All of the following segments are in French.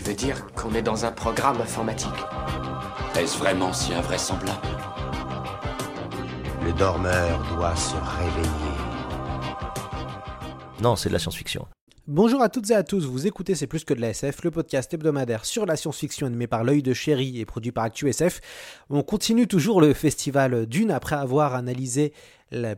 Tu veux dire qu'on est dans un programme informatique Est-ce vraiment si invraisemblable Le dormeur doit se réveiller. Non, c'est de la science-fiction. Bonjour à toutes et à tous, vous écoutez C'est plus que de la SF, le podcast hebdomadaire sur la science-fiction animé par l'œil de chéri et produit par ActuSF. On continue toujours le festival Dune après avoir analysé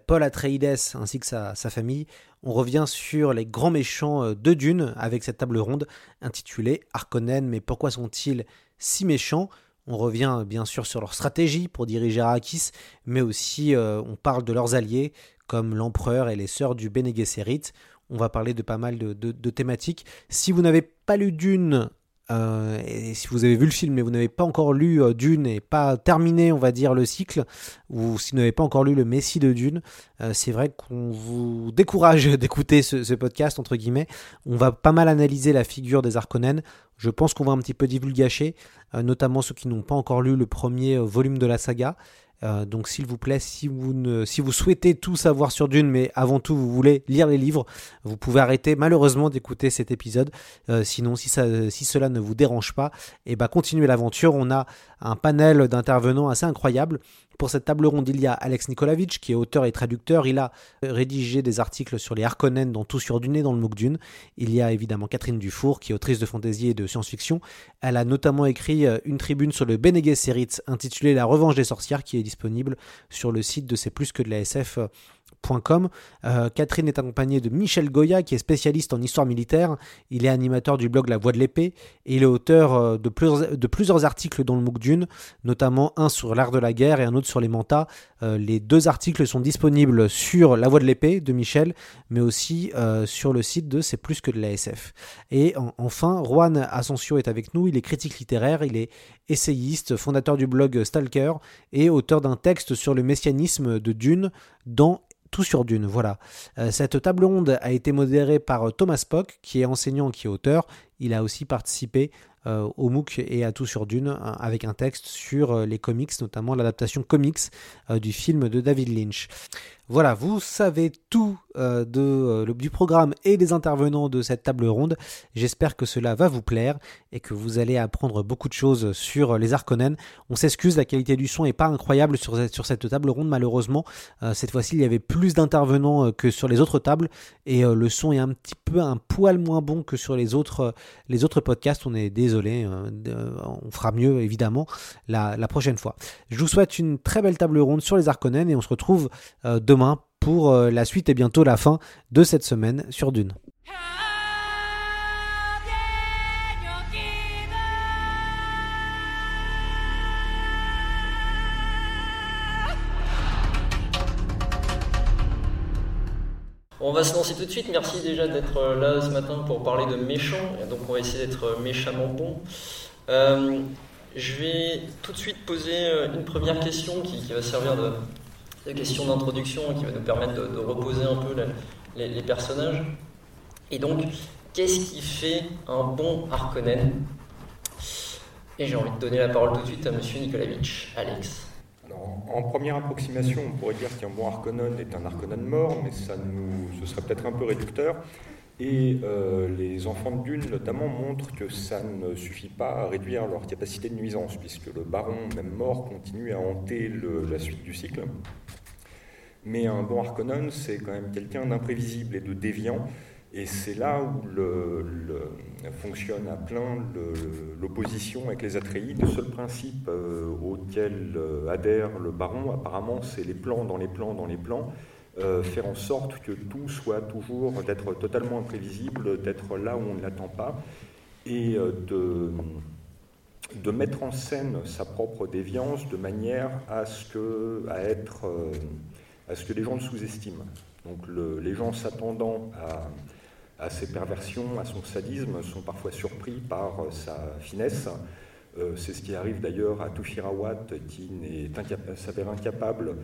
Paul Atreides ainsi que sa, sa, famille. On revient sur les grands méchants de Dune avec cette table ronde intitulée Harkonnen, mais pourquoi sont-ils si méchants? On revient bien sûr sur leur stratégie pour diriger Arrakis, mais aussi euh, on parle de leurs alliés comme l'empereur et les sœurs du Bene Gesserit. On va parler de pas mal de thématiques. Si vous n'avez pas lu Dune, euh, et si vous avez vu le film mais vous n'avez pas encore lu euh, Dune et pas terminé, on va dire, le cycle, ou si vous n'avez pas encore lu le Messie de Dune, euh, c'est vrai qu'on vous décourage d'écouter ce, podcast, entre guillemets. On va pas mal analyser la figure des Harkonnen. Je pense qu'on va un petit peu divulgacher, notamment ceux qui n'ont pas encore lu le premier volume de la saga. Euh, donc s'il vous plaît, si vous, ne, si vous souhaitez tout savoir sur Dune, mais avant tout vous voulez lire les livres, vous pouvez arrêter malheureusement d'écouter cet épisode. Euh, sinon, si, cela ne vous dérange pas, et eh ben continuez l'aventure. On a un panel d'intervenants assez incroyable. Pour cette table ronde, il y a Alex Nikolavitch, qui est auteur et traducteur. Il a rédigé des articles sur les Harkonnen dans Tout sur Dune et dans le MOOC Dune. Il y a évidemment Catherine Dufour, qui est autrice de fantasy et de science-fiction. Elle a notamment écrit une tribune sur le Bene Gesserit intitulée La revanche des sorcières, qui est disponible sur le site de C'est plus que de la SF. Euh, Catherine est accompagnée de Michel Goya, qui est spécialiste en histoire militaire. Il est animateur du blog La Voix de l'épée et il est auteur de plusieurs, de plusieurs articles dans le MOOC Dune, notamment un sur l'art de la guerre et un autre sur les mantas. Euh, les deux articles sont disponibles sur La Voix de l'épée de Michel, mais aussi euh, sur le site de C'est plus que de la SF. Et en, enfin, Juan Asensio est avec nous. Il est critique littéraire, il est essayiste, fondateur du blog Stalker et auteur d'un texte sur le messianisme de Dune dans tout sur Dune. Voilà. Euh, cette table ronde a été modérée par Thomas Pock, qui est enseignant, qui est auteur. Il a aussi participé euh, au MOOC et à tout sur Dune avec un texte sur euh, les comics, notamment l'adaptation comics euh, du film de David Lynch. Voilà, vous savez tout euh, euh, du programme et des intervenants de cette table ronde. J'espère que cela va vous plaire et que vous allez apprendre beaucoup de choses sur les Harkonnen. On s'excuse, la qualité du son est pas incroyable sur, cette table ronde malheureusement. Euh, cette fois-ci, il y avait plus d'intervenants que sur les autres tables et le son est un petit peu un poil moins bon que sur les autres, podcasts. On est désolé, on fera mieux évidemment la, la, prochaine fois. Je vous souhaite une très belle table ronde sur les Harkonnen et on se retrouve demain pour la suite et bientôt la fin de cette semaine sur Dune. On va se lancer tout de suite. Merci déjà d'être là ce matin pour parler de méchants. Donc on va essayer d'être méchamment bon. Euh, je vais tout de suite poser une première question qui va servir de, de questions d'introduction qui va nous permettre de, reposer un peu les, personnages. Et donc, qu'est-ce qui fait un bon Harkonnen? Et j'ai envie de donner la parole tout de suite à Monsieur Nikolavitch. Alex. En première approximation, on pourrait dire qu'un bon Harkonnen est un Harkonnen mort, mais ça nous, ce serait peut-être un peu réducteur. Et euh, les enfants de Dune, notamment, montrent que ça ne suffit pas à réduire leur capacité de nuisance, puisque le baron, même mort, continue à hanter la suite du cycle. Mais un bon Harkonnen, c'est quand même quelqu'un d'imprévisible et de déviant, et c'est là où fonctionne à plein l'opposition avec les Atreides. Le seul principe euh, auquel euh, adhère le baron, apparemment, c'est les plans dans les plans dans les plans. Euh, faire en sorte que tout soit toujours d'être totalement imprévisible, d'être là où on ne l'attend pas, et euh, de, de, mettre en scène sa propre déviance de manière à ce que, à être, euh, à ce que les gens le sous-estiment. Donc le, les gens s'attendant à, à ses perversions, à son sadisme, sont parfois surpris par sa finesse. C'est ce qui arrive d'ailleurs à Tufirawat, qui s'avère incapable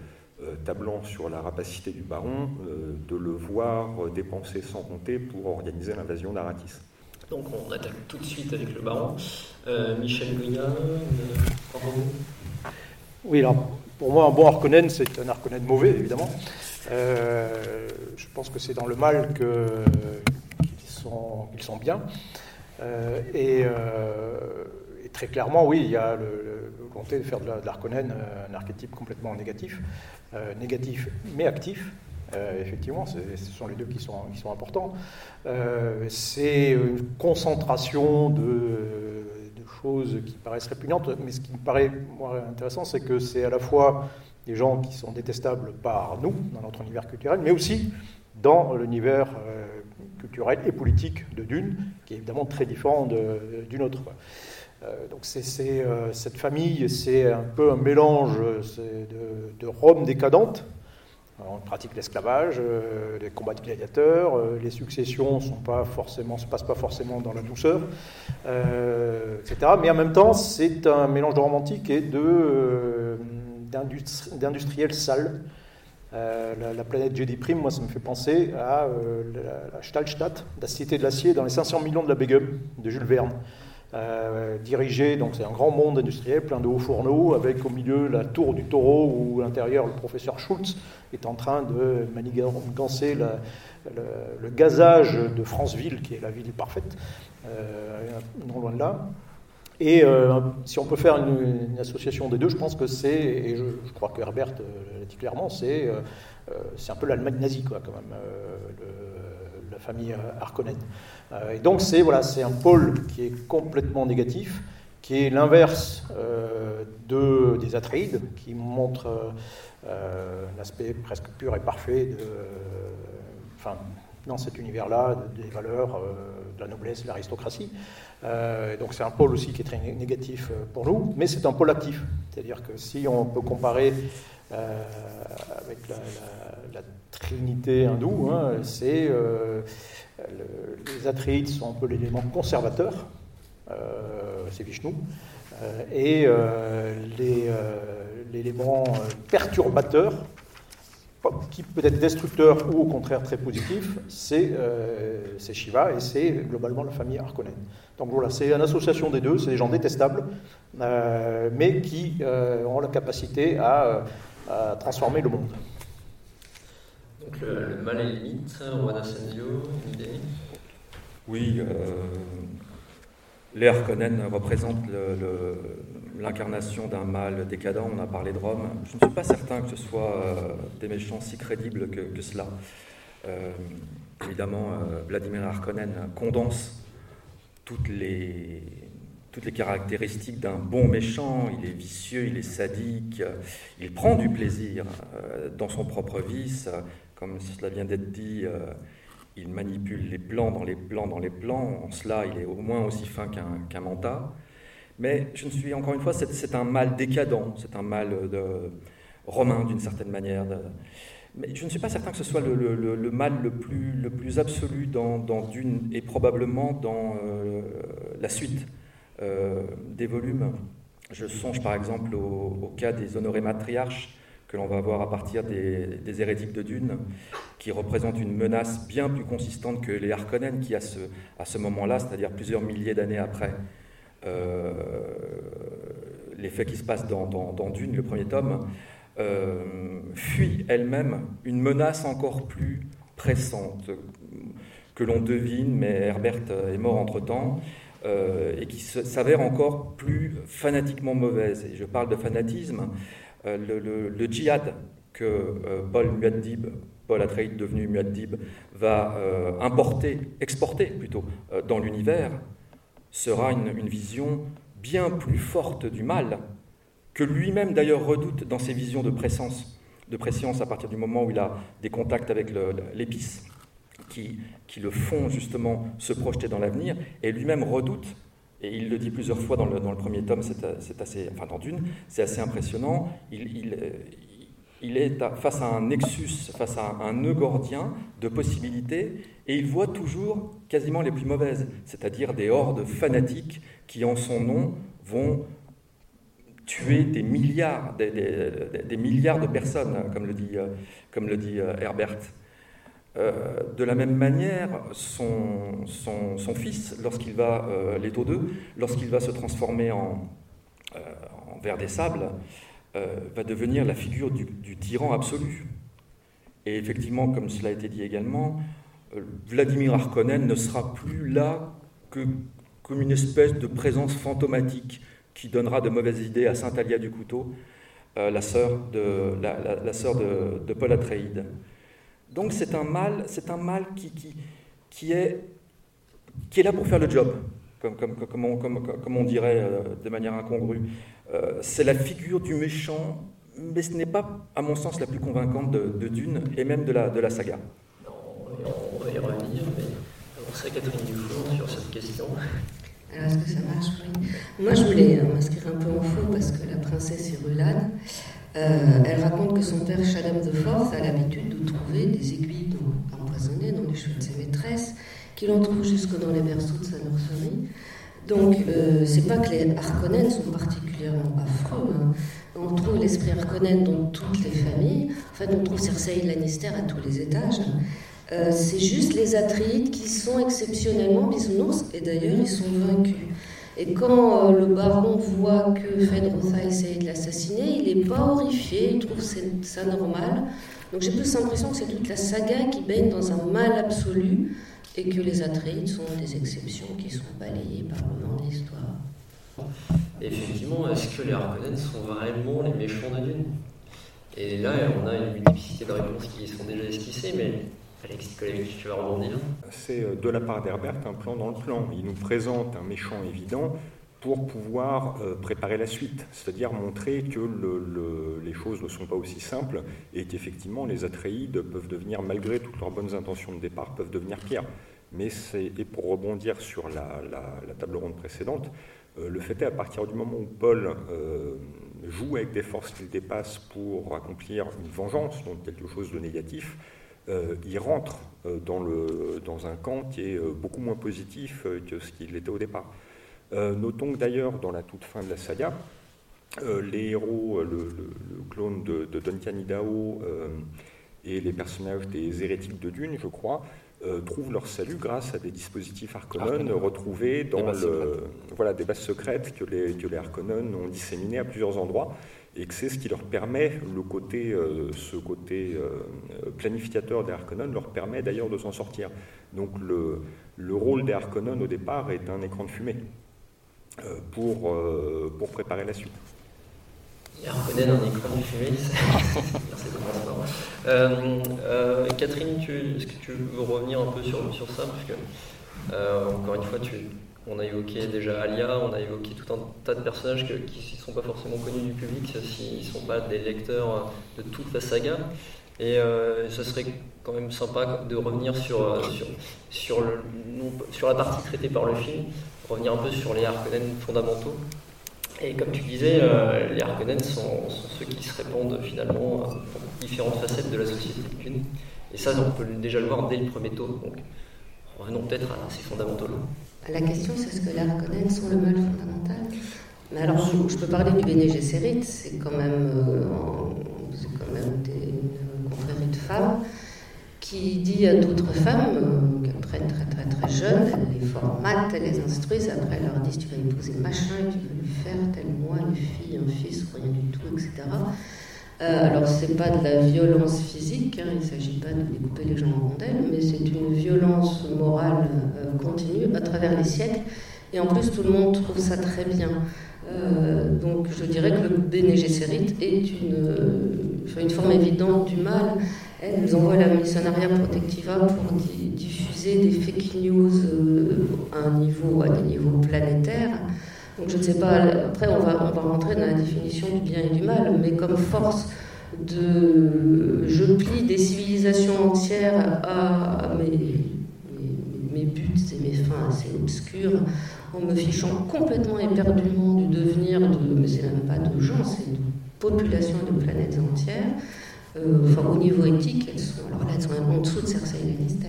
tablant sur la rapacité du baron, de le voir dépenser sans compter pour organiser l'invasion d'Aratis. Donc on attaque tout de suite avec le baron. Michel Goya, euh, Oui, alors pour moi, un bon Harkonnen, c'est un Harkonnen mauvais, évidemment. Euh, je pense que c'est dans le mal qu'ils sont, sont, bien. Euh, et, et, très clairement, oui, il y a le, volonté de faire de l'Harkonnen un archétype complètement négatif, négatif mais actif. Euh, effectivement, ce sont les deux qui sont, qui sont importants. Euh, c'est une concentration de, choses qui paraissent répugnantes, mais ce qui me paraît intéressant, c'est que c'est à la fois des gens qui sont détestables par nous, dans notre univers culturel, mais aussi dans l'univers euh, culturel et politique de Dune, qui est évidemment très différent d'une autre. Donc c'est, cette famille, c'est un peu un mélange de, de Rome décadente, on pratique l'esclavage, euh, les combats de gladiateurs, euh, les successions ne se passent pas forcément dans la douceur, euh, etc. Mais en même temps, c'est un mélange de romantique et d'industriel sale. La, planète Jedi Prime, moi, ça me fait penser à la, Stahlstadt, la cité de l'acier, dans les 500 millions de la Begum de Jules Verne. Euh, dirigé, donc c'est un grand monde industriel plein de hauts fourneaux, avec au milieu la tour du taureau où à l'intérieur le professeur Schultz est en train de manigancer le, gazage de Franceville, qui est la ville parfaite, euh, non loin de là. Et euh, si on peut faire une, association des deux, je pense que c'est, et je, crois que Herbert l'a dit clairement, c'est, un peu l'Allemagne nazie, quoi, quand même, famille Harkonnen. Euh, et donc c'est voilà, un pôle qui est complètement négatif, qui est l'inverse euh, de, des Atreides, qui montre euh, l'aspect presque pur et parfait enfin, dans cet univers-là, des valeurs, de la noblesse, de l'aristocratie. donc c'est un pôle aussi qui est très négatif pour nous, mais c'est un pôle actif. C'est-à-dire que si on peut comparer avec la, trinité hindoue, c'est les Atreides sont un peu l'élément conservateur, euh, c'est Vishnu, euh, et euh, l'élément perturbateur, qui peut être destructeur ou au contraire très positif, c'est Shiva et c'est globalement la famille Harkonnen. Donc voilà, c'est une association des deux, c'est des gens détestables, mais qui ont la capacité à transformer le monde le, mal limite, Roi d'Ascensio, une idée Oui, euh, les Harkonnen représentent l'incarnation d'un mal décadent. On a parlé de Rome. Je ne suis pas certain que ce soit euh, des méchants si crédibles que, cela. Euh, évidemment, euh, Vladimir Harkonnen condense les, toutes les caractéristiques d'un bon méchant. Il est vicieux, il est sadique, il prend du plaisir dans son propre vice, comme cela vient d'être dit, euh, il manipule les plans dans les plans dans les plans. En cela, il est au moins aussi fin qu'un manta. Mais je ne suis, encore une fois, c'est un mal décadent, c'est un mal romain d'une certaine manière. mais je ne suis pas certain que ce soit le, mal le plus, le plus absolu dans, Dune et probablement dans euh, la suite euh, des volumes. Je songe par exemple au cas des honorés matriarches que l'on va voir à partir des, hérétiques de Dune, qui représentent une menace bien plus consistante que les Harkonnen, qui à ce, à ce moment-là, c'est-à-dire plusieurs milliers d'années après euh, les faits qui se passent dans, Dune, le premier tome, euh, fuient elle-même une menace encore plus pressante, que l'on devine, mais Herbert est mort entre-temps, euh, et qui s'avère encore plus fanatiquement mauvaise. Et je parle de fanatisme euh, le, djihad que euh, Paul Muad'Dib, Paul Atreides devenu Muad'Dib, va euh, importer, exporter plutôt, dans l'univers, sera une, vision bien plus forte du mal, que lui-même d'ailleurs redoute dans ses visions de présence, de préscience à partir du moment où il a des contacts avec l'épice, qui, qui, le font justement se projeter dans l'avenir, et lui-même redoute et il le dit plusieurs fois dans le, premier tome, c'est assez, enfin dans Dune, c'est assez impressionnant. Il, il est face à un nexus, face à un nœud gordien de possibilités, et il voit toujours quasiment les plus mauvaises, c'est-à-dire des hordes fanatiques qui, en son nom, vont tuer des milliards, de personnes, comme le dit, dit euh, Herbert. Euh, de la même manière, son, fils, lorsqu'il va, euh, les 2, lorsqu'il va se transformer en, euh, en ver des sables, va devenir la figure du, tyran absolu. Et effectivement, comme cela a été dit également, Vladimir Harkonnen ne sera plus là que comme une espèce de présence fantomatique qui donnera de mauvaises idées à Saint Alia du Couteau, la sœur de, la, la, sœur de, de Paul Atreides. Donc c'est un mal, c'est un mal qui, qui, qui, est, qui est là pour faire le job, comme, comme, comme, on, comme on, dirait euh, de manière incongrue. Euh, c'est la figure du méchant, mais ce n'est pas, à mon sens, la plus convaincante de, Dune et même de la, de la saga. on va y revenir, mais on Catherine Dufour sur cette question. Alors, est-ce que ça marche? Oui. Moi, je voulais m'inscrire un peu en faux parce que la princesse est rulade. Euh, elle raconte que son père, Shaddam de Force, a l'habitude de trouver des aiguilles empoisonnées dans les cheveux de ses maîtresses, qu'il en trouve jusque dans les berceaux de sa nurserie. Donc, euh, c'est pas que les Harkonnen sont particulièrement affreux. Hein. On trouve l'esprit Harkonnen dans toutes les familles. En fait, on trouve Cersei Lannister à tous les étages. Euh, c'est juste les Atreides qui sont exceptionnellement bisounours, et d'ailleurs, ils sont vaincus. Et quand euh, le baron voit que Fedrotha essaye de l'assassiner, il n'est pas horrifié, il trouve ça normal. Donc j'ai plus l'impression que c'est toute la saga qui baigne dans un mal absolu et que les Atreides sont des exceptions qui sont balayées par le vent de l'histoire. Effectivement, est-ce que les Harkonnen sont vraiment les méchants de Dune Et là, on a une multiplicité de réponses qui sont déjà esquissées, mais C'est euh, de la part d'Herbert un plan dans le plan. Il nous présente un méchant évident pour pouvoir euh, préparer la suite, c'est-à-dire montrer que les choses ne sont pas aussi simples et qu'effectivement les Atreides peuvent devenir, malgré toutes leurs bonnes intentions de départ, peuvent devenir pires. Mais c'est, et pour rebondir sur la, table ronde précédente, euh, le fait est à partir du moment où Paul joue avec des forces qu'il dépasse pour accomplir une vengeance, donc quelque chose de négatif, euh, il rentre euh, dans, le, dans, un camp qui est euh, beaucoup moins positif que ce qu'il était au départ. notons que d'ailleurs, dans la toute fin de la saga, les héros, le, clone de, Duncan Idaho et les personnages des hérétiques de Dune, je crois, trouvent leur salut grâce à des dispositifs Harkonnen retrouvés dans des le, voilà, des bases secrètes que les, que les Harkonnen ont disséminées à plusieurs endroits et que c'est ce qui leur permet, le côté, euh, ce côté euh, planificateur des Harkonnen leur permet d'ailleurs de s'en sortir. Donc le, le rôle des Harkonnen au départ est un écran de fumée euh, pour, pour préparer la suite. Harkonnen, un écran de fumée, Merci Catherine, est-ce que tu veux revenir un peu sur, sur ça? Parce que, encore une fois, tu on a évoqué déjà Alia, on a évoqué tout un tas de personnages qui ne sont pas forcément connus du public s'ils ne sont pas des lecteurs de toute la saga. Et euh, ce serait quand même sympa de revenir sur, euh, sur, la partie traitée par le film, revenir un peu sur les Harkonnen fondamentaux. Et comme tu disais, euh, les Harkonnen sont, ceux qui se répandent finalement dans différentes facettes de la société Et ça, on peut déjà le voir dès le premier tome. Donc revenons peut-être à ces fondamentaux-là. La question, c'est est-ce que les Harkonnen sont le mal fondamental. Mais alors, je, peux parler du Bene Gesserit, c'est quand même, euh, quand même une confrérie de femmes qui dit à d'autres femmes euh, qu'elles très très très jeunes, elles les formatent, elles les instruisent, après elles leur disent tu vas épouser machin, tu vas lui faire tel moine, une fille, un fils, rien du tout, etc. Euh, alors, ce n'est pas de la violence physique, hein, il ne s'agit pas de découper les gens en rondelles, mais c'est une violence morale euh, continue à travers les siècles. Et en plus, tout le monde trouve ça très bien. Euh, donc, je dirais que le Bene Gesserit est une, une forme évidente du mal. Elles envoient la Missionaria Protectiva pour diffuser des fake news à un niveau, à des niveaux planétaires. Donc je ne sais pas, après on va, on va rentrer dans la définition du bien et du mal, mais comme force de je plie des civilisations entières à mes, mes, buts et mes fins assez obscurs en me fichant complètement éperdument du devenir de, mais c'est même pas de gens, c'est de populations de planètes entières. enfin, au niveau éthique, elles sont, alors là, elles sont en dessous de Cersei Lannister.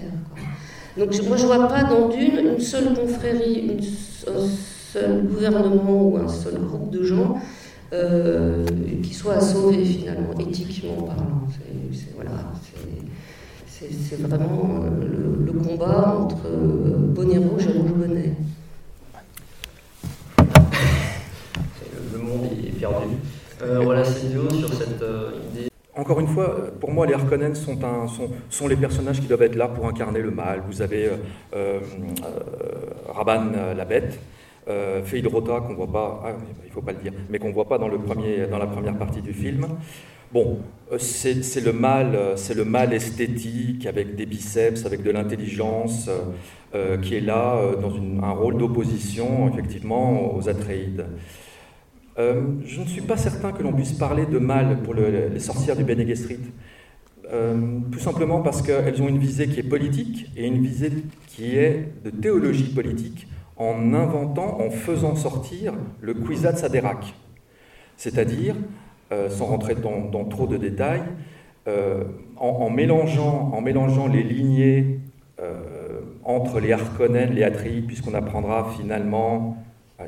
Donc moi, je ne vois pas dans Dune une seule confrérie, une, un seul gouvernement ou un seul groupe de gens euh, qui soit à sauver finalement, éthiquement parlant. C'est voilà, vraiment le, le, combat entre Bonnet Rouge et Rouge Bonnet. Le monde est perdu. Euh, voilà, Cédio, sur cette euh, idée. Encore une fois, pour moi, les Harkonnen sont, un, sont, sont, les personnages qui doivent être là pour incarner le mal. Vous avez euh, euh, Raban la bête, euh, qu'on voit pas, ah, il faut pas le dire, mais qu'on voit pas dans, le premier, dans la première partie du film. Bon, c'est le mal, c'est le mal esthétique avec des biceps, avec de l'intelligence, euh, qui est là dans un rôle d'opposition effectivement aux Atreides. Euh, je ne suis pas certain que l'on puisse parler de mal pour le, les sorcières du Bene Gesserit. Euh, tout simplement parce qu'elles ont une visée qui est politique et une visée qui est de théologie politique en inventant, en faisant sortir le Kwisatz. C'est-à-dire, euh, sans rentrer dans, trop de détails, euh, en, mélangeant, les lignées euh, entre les Harkonnen, les Atreides, puisqu'on apprendra finalement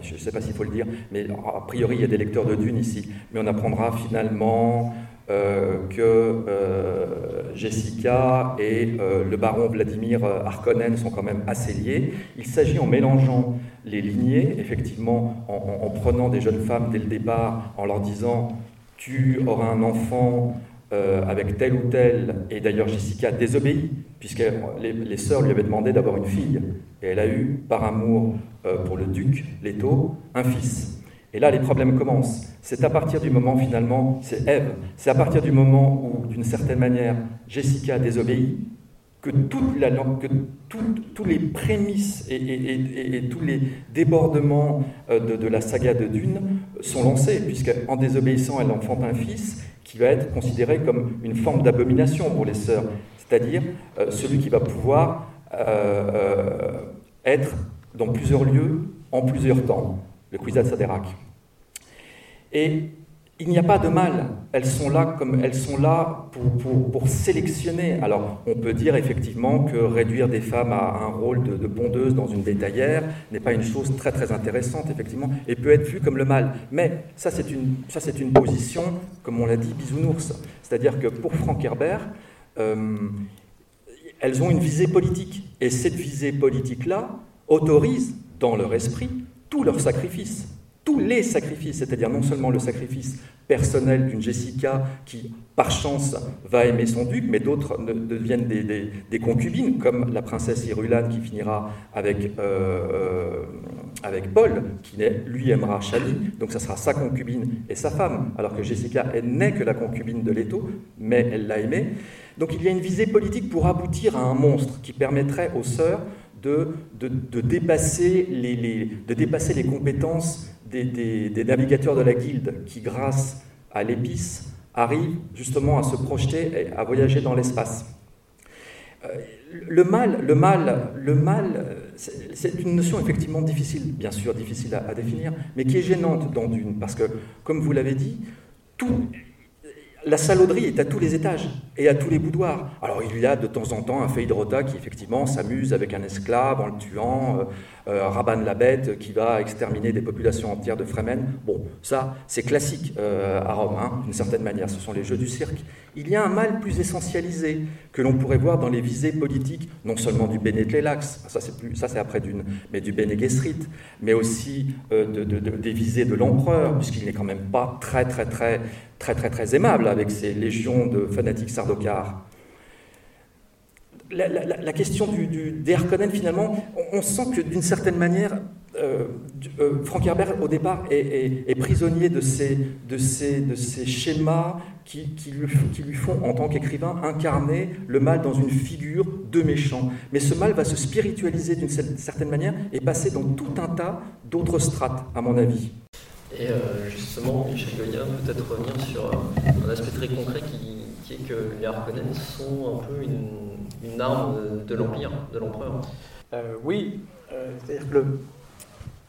je ne sais pas s'il faut le dire, mais a priori il y a des lecteurs de Dune ici, mais on apprendra finalement euh, que euh, Jessica et euh, le baron Vladimir Harkonnen sont quand même assez liés. Il s'agit en mélangeant les lignées, effectivement, en, en, en, prenant des jeunes femmes dès le départ, en leur disant tu auras un enfant avec tel ou tel, et d'ailleurs Jessica désobéit, puisque les sœurs lui avaient demandé d'avoir une fille, et elle a eu, par amour euh, pour le duc Leto, un fils. Et là, les problèmes commencent. C'est à partir du moment, finalement, c'est Ève, c'est à partir du moment où, d'une certaine manière, Jessica désobéit, que, toute la, tous les prémices et, tous les débordements euh, de, la saga de Dune sont lancés, puisque en désobéissant, elle enfante un fils, qui va être considéré comme une forme d'abomination pour les sœurs, c'est-à-dire euh, celui qui va pouvoir être dans plusieurs lieux, en plusieurs temps, le Kwisatz Haderach. Et il n'y a pas de mal. Elles sont là, comme, elles sont là pour, pour, sélectionner. Alors, on peut dire effectivement que réduire des femmes à un rôle de, de pondeuse dans une détaillère n'est pas une chose très très intéressante, effectivement, et peut être vu comme le mal. Mais ça, c'est une, une position, comme on l'a dit, bisounours. C'est-à-dire que pour Frank Herbert, euh, elles ont une visée politique. Et cette visée politique-là autorise, dans leur esprit, tout leur sacrifice tous les sacrifices, c'est-à-dire non seulement le sacrifice personnel d'une Jessica qui, par chance, va aimer son duc, mais d'autres deviennent des, concubines, comme la princesse Irulane qui finira avec, euh, avec Paul, qui lui aimera Shani, donc ça sera sa concubine et sa femme, alors que Jessica n'est que la concubine de Leto, mais elle l'a aimé. Donc il y a une visée politique pour aboutir à un monstre qui permettrait aux sœurs de, de, de, dépasser les, de dépasser les compétences des, navigateurs de la guilde qui, grâce à l'épice, arrivent justement à se projeter et à voyager dans l'espace. Euh, le mal, le mal, le mal, c'est une notion effectivement difficile, bien sûr difficile à, à, définir, mais qui est gênante dans Dune, parce que, comme vous l'avez dit, tout, la salauderie est à tous les étages et à tous les boudoirs. Alors il y a de temps en temps un Feydrota qui effectivement s'amuse avec un esclave en le tuant, euh, euh, Raban la bête qui va exterminer des populations entières de Fremen. Bon, ça c'est classique euh, à Rome, hein, d'une certaine manière, ce sont les jeux du cirque. Il y a un mal plus essentialisé que l'on pourrait voir dans les visées politiques, non seulement du Bene c'est, plus, ça c'est après d'une, mais du Bene Gesserit, mais aussi euh, de, des visées de l'empereur, puisqu'il n'est quand même pas très très très très très très aimable avec ses légions de fanatiques sardocars. La, question du, du, des Harkonnen, finalement, on, sent que d'une certaine manière, euh, euh, Frank Herbert, au départ, est, est, est, prisonnier de ces, de ces, de ces schémas qui, qui, lui, qui lui font, en tant qu'écrivain, incarner le mal dans une figure de méchant. Mais ce mal va se spiritualiser d'une certaine manière et passer dans tout un tas d'autres strates, à mon avis. Et euh, justement, Michel Goya, peut-être revenir sur un aspect très concret qui, est que les Harkonnen sont un peu une, arme de l'Empire, de l'Empereur. Euh, oui, euh, c'est-à-dire que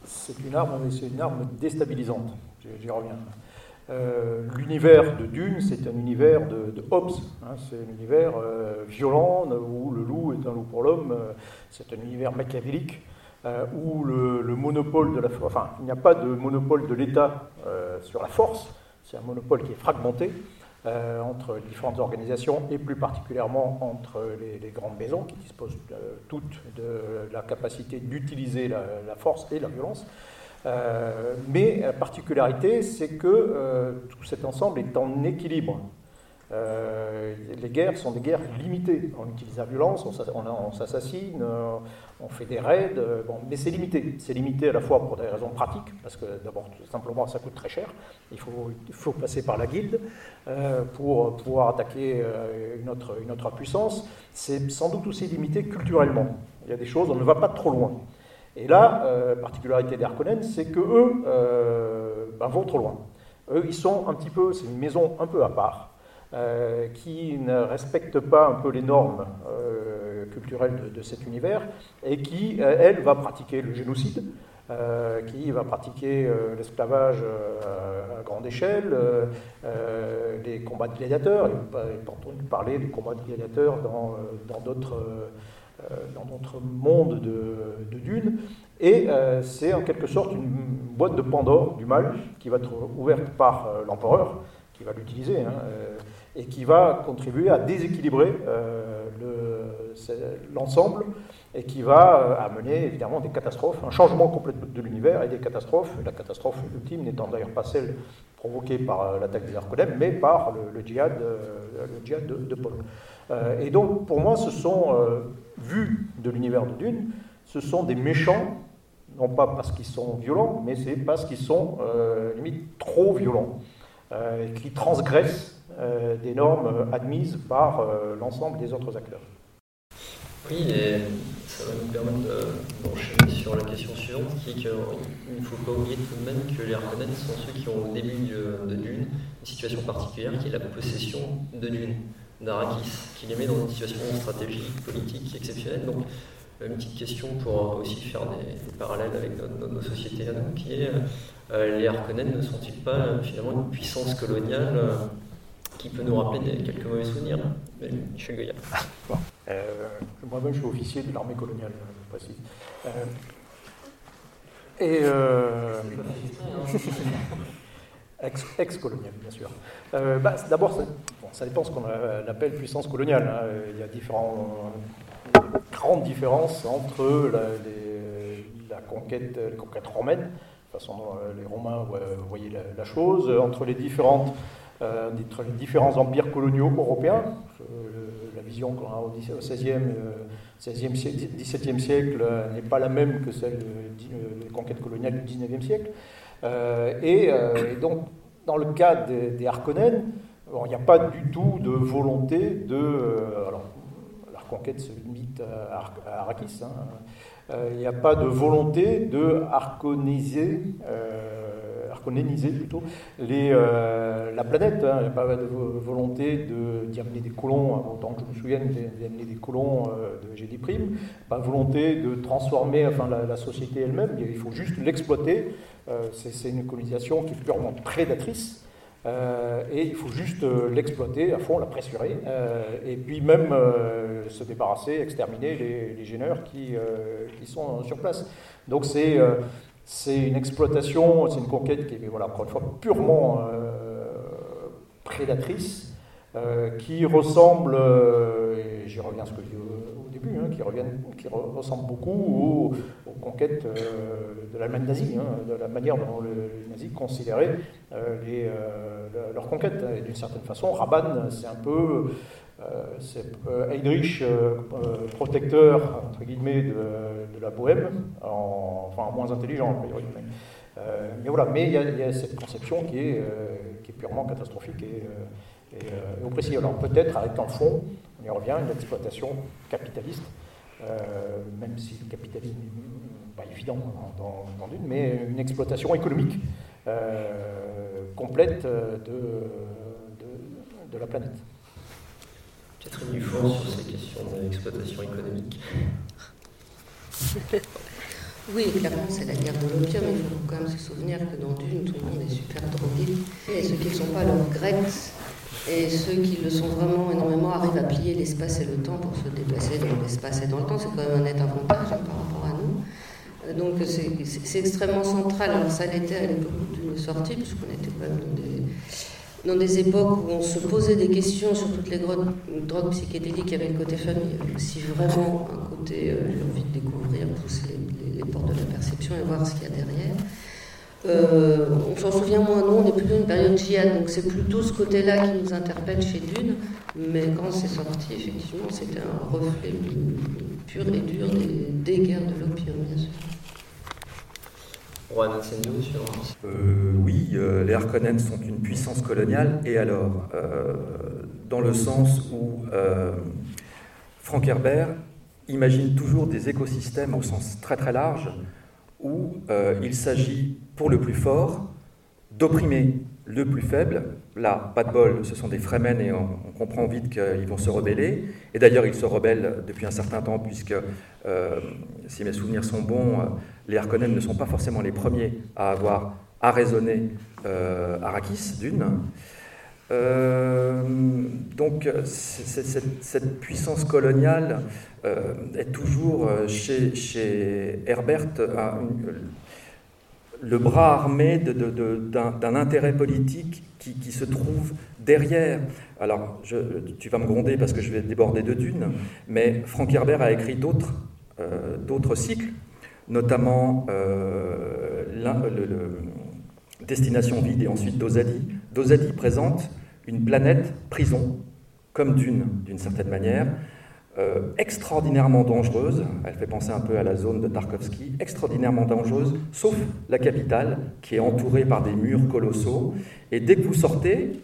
c'est une arme, mais c'est une arme déstabilisante. J'y reviens. Euh, l'univers de Dune, c'est un univers de, Hobbes. Hein, c'est un univers euh, violent où le loup est un loup pour l'homme. Euh, c'est un univers machiavélique où le, le, monopole de la. Enfin, il n'y a pas de monopole de l'État sur la force. C'est un monopole qui est fragmenté. entre les différentes organisations et plus particulièrement entre les, grandes maisons qui disposent toutes de la capacité d'utiliser la, force et la violence. Euh, mais la particularité, c'est que euh, tout cet ensemble est en équilibre. Euh, les guerres sont des guerres limitées. On utilise la violence, on, s'assassine, on fait des raids, bon, mais c'est limité. C'est limité à la fois pour des raisons pratiques, parce que d'abord, simplement, ça coûte très cher. Il faut, passer par la guilde pour pouvoir attaquer une, autre, puissance. C'est sans doute aussi limité culturellement. Il y a des choses, on ne va pas trop loin. Et là, euh, particularité d'Harkonnen, c'est que eux euh, ben, vont trop loin. Eux, ils sont un petit peu, c'est une maison un peu à part, euh, qui ne respecte pas un peu les normes euh, culturelles de, de, cet univers, et qui, elle, va pratiquer le génocide, qui va pratiquer l'esclavage à grande échelle, les combats de gladiateurs. Il pas entendu parler des combats de gladiateurs dans d'autres euh, dans notre monde de, de Dune. Et euh, c'est en quelque sorte une boîte de Pandore du mal qui va être ouverte par euh, l'empereur, qui va l'utiliser, hein, et qui va contribuer à déséquilibrer l'ensemble et qui va amener évidemment des catastrophes, un changement complet de l'univers et des catastrophes, la catastrophe ultime n'étant d'ailleurs pas celle provoquée par l'attaque des Arconem, mais par le, djihad, de, de Paul. et donc pour moi ce sont vus de l'univers de Dune, ce sont des méchants, non pas parce qu'ils sont violents, mais c'est parce qu'ils sont euh, limite trop violents, euh, qui transgressent euh, des normes admises par euh, l'ensemble des autres acteurs. Oui, et ça va nous permettre d'enchaîner sur la question suivante, qui est qu'il ne faut pas oublier tout de même que les Harkonnen sont ceux qui ont au début de Dune une situation particulière qui est la possession de Dune d'Arakis, qui les met dans une situation stratégique, politique exceptionnelle. Donc, une petite question pour aussi faire des, parallèles avec nos, nos, sociétés à nous, qui est euh, les Harkonnen ne sont-ils pas euh, finalement une puissance coloniale euh, qui peut nous rappeler quelques mauvais souvenirs Michel Goya. Bon. Moi-même, je suis officier de l'armée coloniale, je précise. et. ex-colonial, bien sûr. Euh, bah, D'abord, bon, ça dépend ce qu'on appelle puissance coloniale. Hein. Il y a différentes grandes différences entre la, les, la conquête, les conquêtes façon euh, les Romains voyaient la, la chose, entre les, différentes, euh, les différents empires coloniaux européens. Euh, la vision qu'on a au XVIe, XVIIe siècle n'est pas la même que celle des conquêtes coloniales du XIXe siècle. Euh, et, euh, donc, dans le cas des, des Harkonnen, il n'y a pas du tout de volonté de. Euh, alors, la reconquête se limite à, Arrakis. Hein, il n'y a pas de volonté de harkoniser, euh, harkonéniser plutôt, euh, la planète. Hein. Il n'y a pas de volonté d'y amener des colons, autant que je me souvienne, d'y amener des colons euh, de Jedi Prime. Pas volonté de transformer enfin, la, société elle-même. Il faut juste l'exploiter euh, c'est une colonisation qui est purement prédatrice. Et il faut juste l'exploiter à fond, la pressurer, et puis même se débarrasser, exterminer les, les gêneurs qui, qui, sont sur place. Donc c'est une exploitation, c'est une conquête qui est, voilà, encore une fois, purement prédatrice, qui ressemble, et j'y reviens à ce que je dis début, hein, qui, qui re ressemblent beaucoup aux, conquêtes euh, de l'Allemagne nazie, hein, de la manière dont le, les nazis considéraient euh, les, euh, leurs conquêtes. Et d'une certaine façon, Rabanne, c'est un peu c'est Heydrich, protecteur entre guillemets de, la Bohème, en, enfin moins intelligent a priori. Mais, euh, voilà, mais il y, a cette conception qui est, euh, purement catastrophique et, euh, oppressive. Alors peut-être avec dans le fond on y revient, une exploitation capitaliste, euh, même si le capitalisme n'est pas évident dans, dans Dune, mais une exploitation économique euh, complète de, la planète. Une fois sur ces questions d'exploitation économique. Oui, clairement, c'est la guerre de l'opium. Il faut quand même se souvenir que dans Dune, tout le monde est super drogué. Et ceux qui ne sont pas leurs grecs, et ceux qui le sont vraiment énormément arrivent à plier l'espace et le temps pour se déplacer dans l'espace et dans le temps. C'est quand même un net avantage par rapport à nous. Donc c'est extrêmement central. Alors ça l'était à l'époque d'une sortie, puisqu'on était quand même dans des, dans des époques où on se posait des questions sur toutes les drogues, psychédéliques. Il y avait le côté famille, aussi vraiment un côté, euh, j'ai envie de découvrir, pousser les, portes de la perception et voir ce qu'il y a derrière. Euh, on s'en souvient moins, nous, on est plutôt une période djihad, donc c'est plutôt ce côté-là qui nous interpelle chez Dune. Mais quand c'est sorti, effectivement, c'était un reflet pur et dur des, des guerres de l'opium, bien sûr. Euh, oui, euh, les Harkonnen sont une puissance coloniale, et alors, euh, dans le sens où Frank Herbert imagine toujours des écosystèmes au sens très très large, où il s'agit, pour le plus fort, d'opprimer le plus faible. Là, pas de bol, ce sont des Fremen et on, comprend vite qu'ils vont se rebeller. Et d'ailleurs, ils se rebellent depuis un certain temps, puisque, euh, si mes souvenirs sont bons, euh, les Harkonnen ne sont pas forcément les premiers à avoir arraisonné euh, Arrakis, d'une. Euh, donc, cette, puissance coloniale est toujours chez, Herbert le bras armé d'un intérêt politique qui, se trouve derrière. Alors, tu vas me gronder parce que je vais déborder de dunes, mais Frank Herbert a écrit d'autres euh, cycles, notamment euh, Destination vide et ensuite Dosadi. Dosadi présente une planète prison, comme Dune, d'une certaine manière, euh, extraordinairement dangereuse, elle fait penser un peu à la zone de Tarkovsky, extraordinairement dangereuse, sauf la capitale, qui est entourée par des murs colossaux, et dès que vous sortez,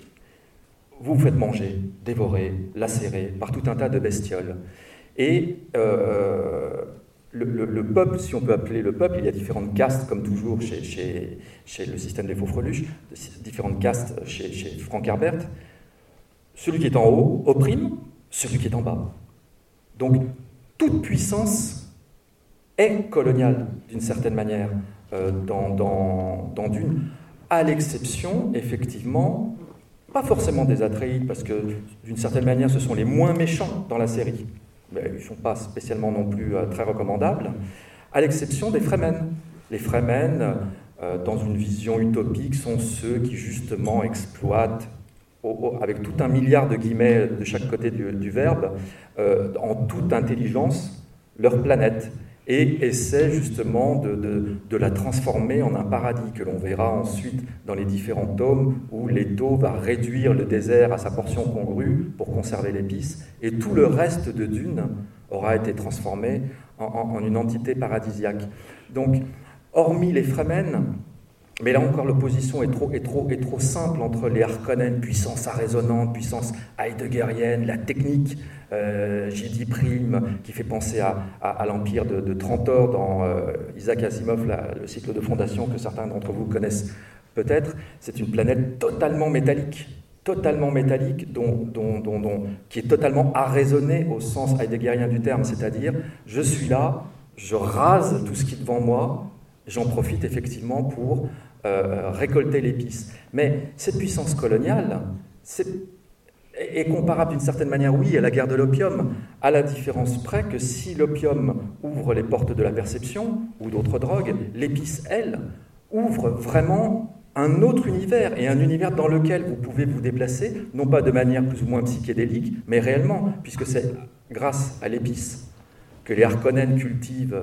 vous vous faites manger, dévorer, lacérer par tout un tas de bestioles. Et euh, le, le, le, peuple, si on peut appeler le peuple, il y a différentes castes, comme toujours chez le système des faux freluches, différentes castes chez, chez Frank Herbert. Celui qui est en haut opprime celui qui est en bas. Donc, toute puissance est coloniale, d'une certaine manière, euh, dans, Dune, à l'exception, effectivement, pas forcément des Atreides, parce que, d'une certaine manière, ce sont les moins méchants dans la série, mais ils ne sont pas spécialement non plus euh, très recommandables, à l'exception des Fremen. Les Fremen, euh, dans une vision utopique, sont ceux qui, justement, exploitent avec tout un milliard de guillemets de chaque côté du, verbe, euh, en toute intelligence, leur planète, et essaie justement de, la transformer en un paradis que l'on verra ensuite dans les différents tomes où Leto va réduire le désert à sa portion congrue pour conserver l'épice, et tout le reste de Dune aura été transformé en une entité paradisiaque. Donc, hormis les Fremen, mais là encore, l'opposition est trop, est, trop, est trop simple entre les Harkonnen, puissance arraisonnante, puissance heideggerienne, la technique, euh, J.D. Prime, qui fait penser à, l'empire de, de, Trantor dans euh, Isaac Asimov, le cycle de fondation que certains d'entre vous connaissent peut-être. C'est une planète totalement métallique, totalement métallique, dont, dont, dont, qui est totalement arraisonnée au sens heideggerien du terme, c'est-à-dire je suis là, je rase tout ce qui est devant moi, j'en profite effectivement pour euh, récolter l'épice. Mais cette puissance coloniale est, est comparable d'une certaine manière, oui, à la guerre de l'opium, à la différence près que si l'opium ouvre les portes de la perception ou d'autres drogues, l'épice, elle, ouvre vraiment un autre univers et un univers dans lequel vous pouvez vous déplacer, non pas de manière plus ou moins psychédélique, mais réellement, puisque c'est grâce à l'épice que les Harkonnen cultivent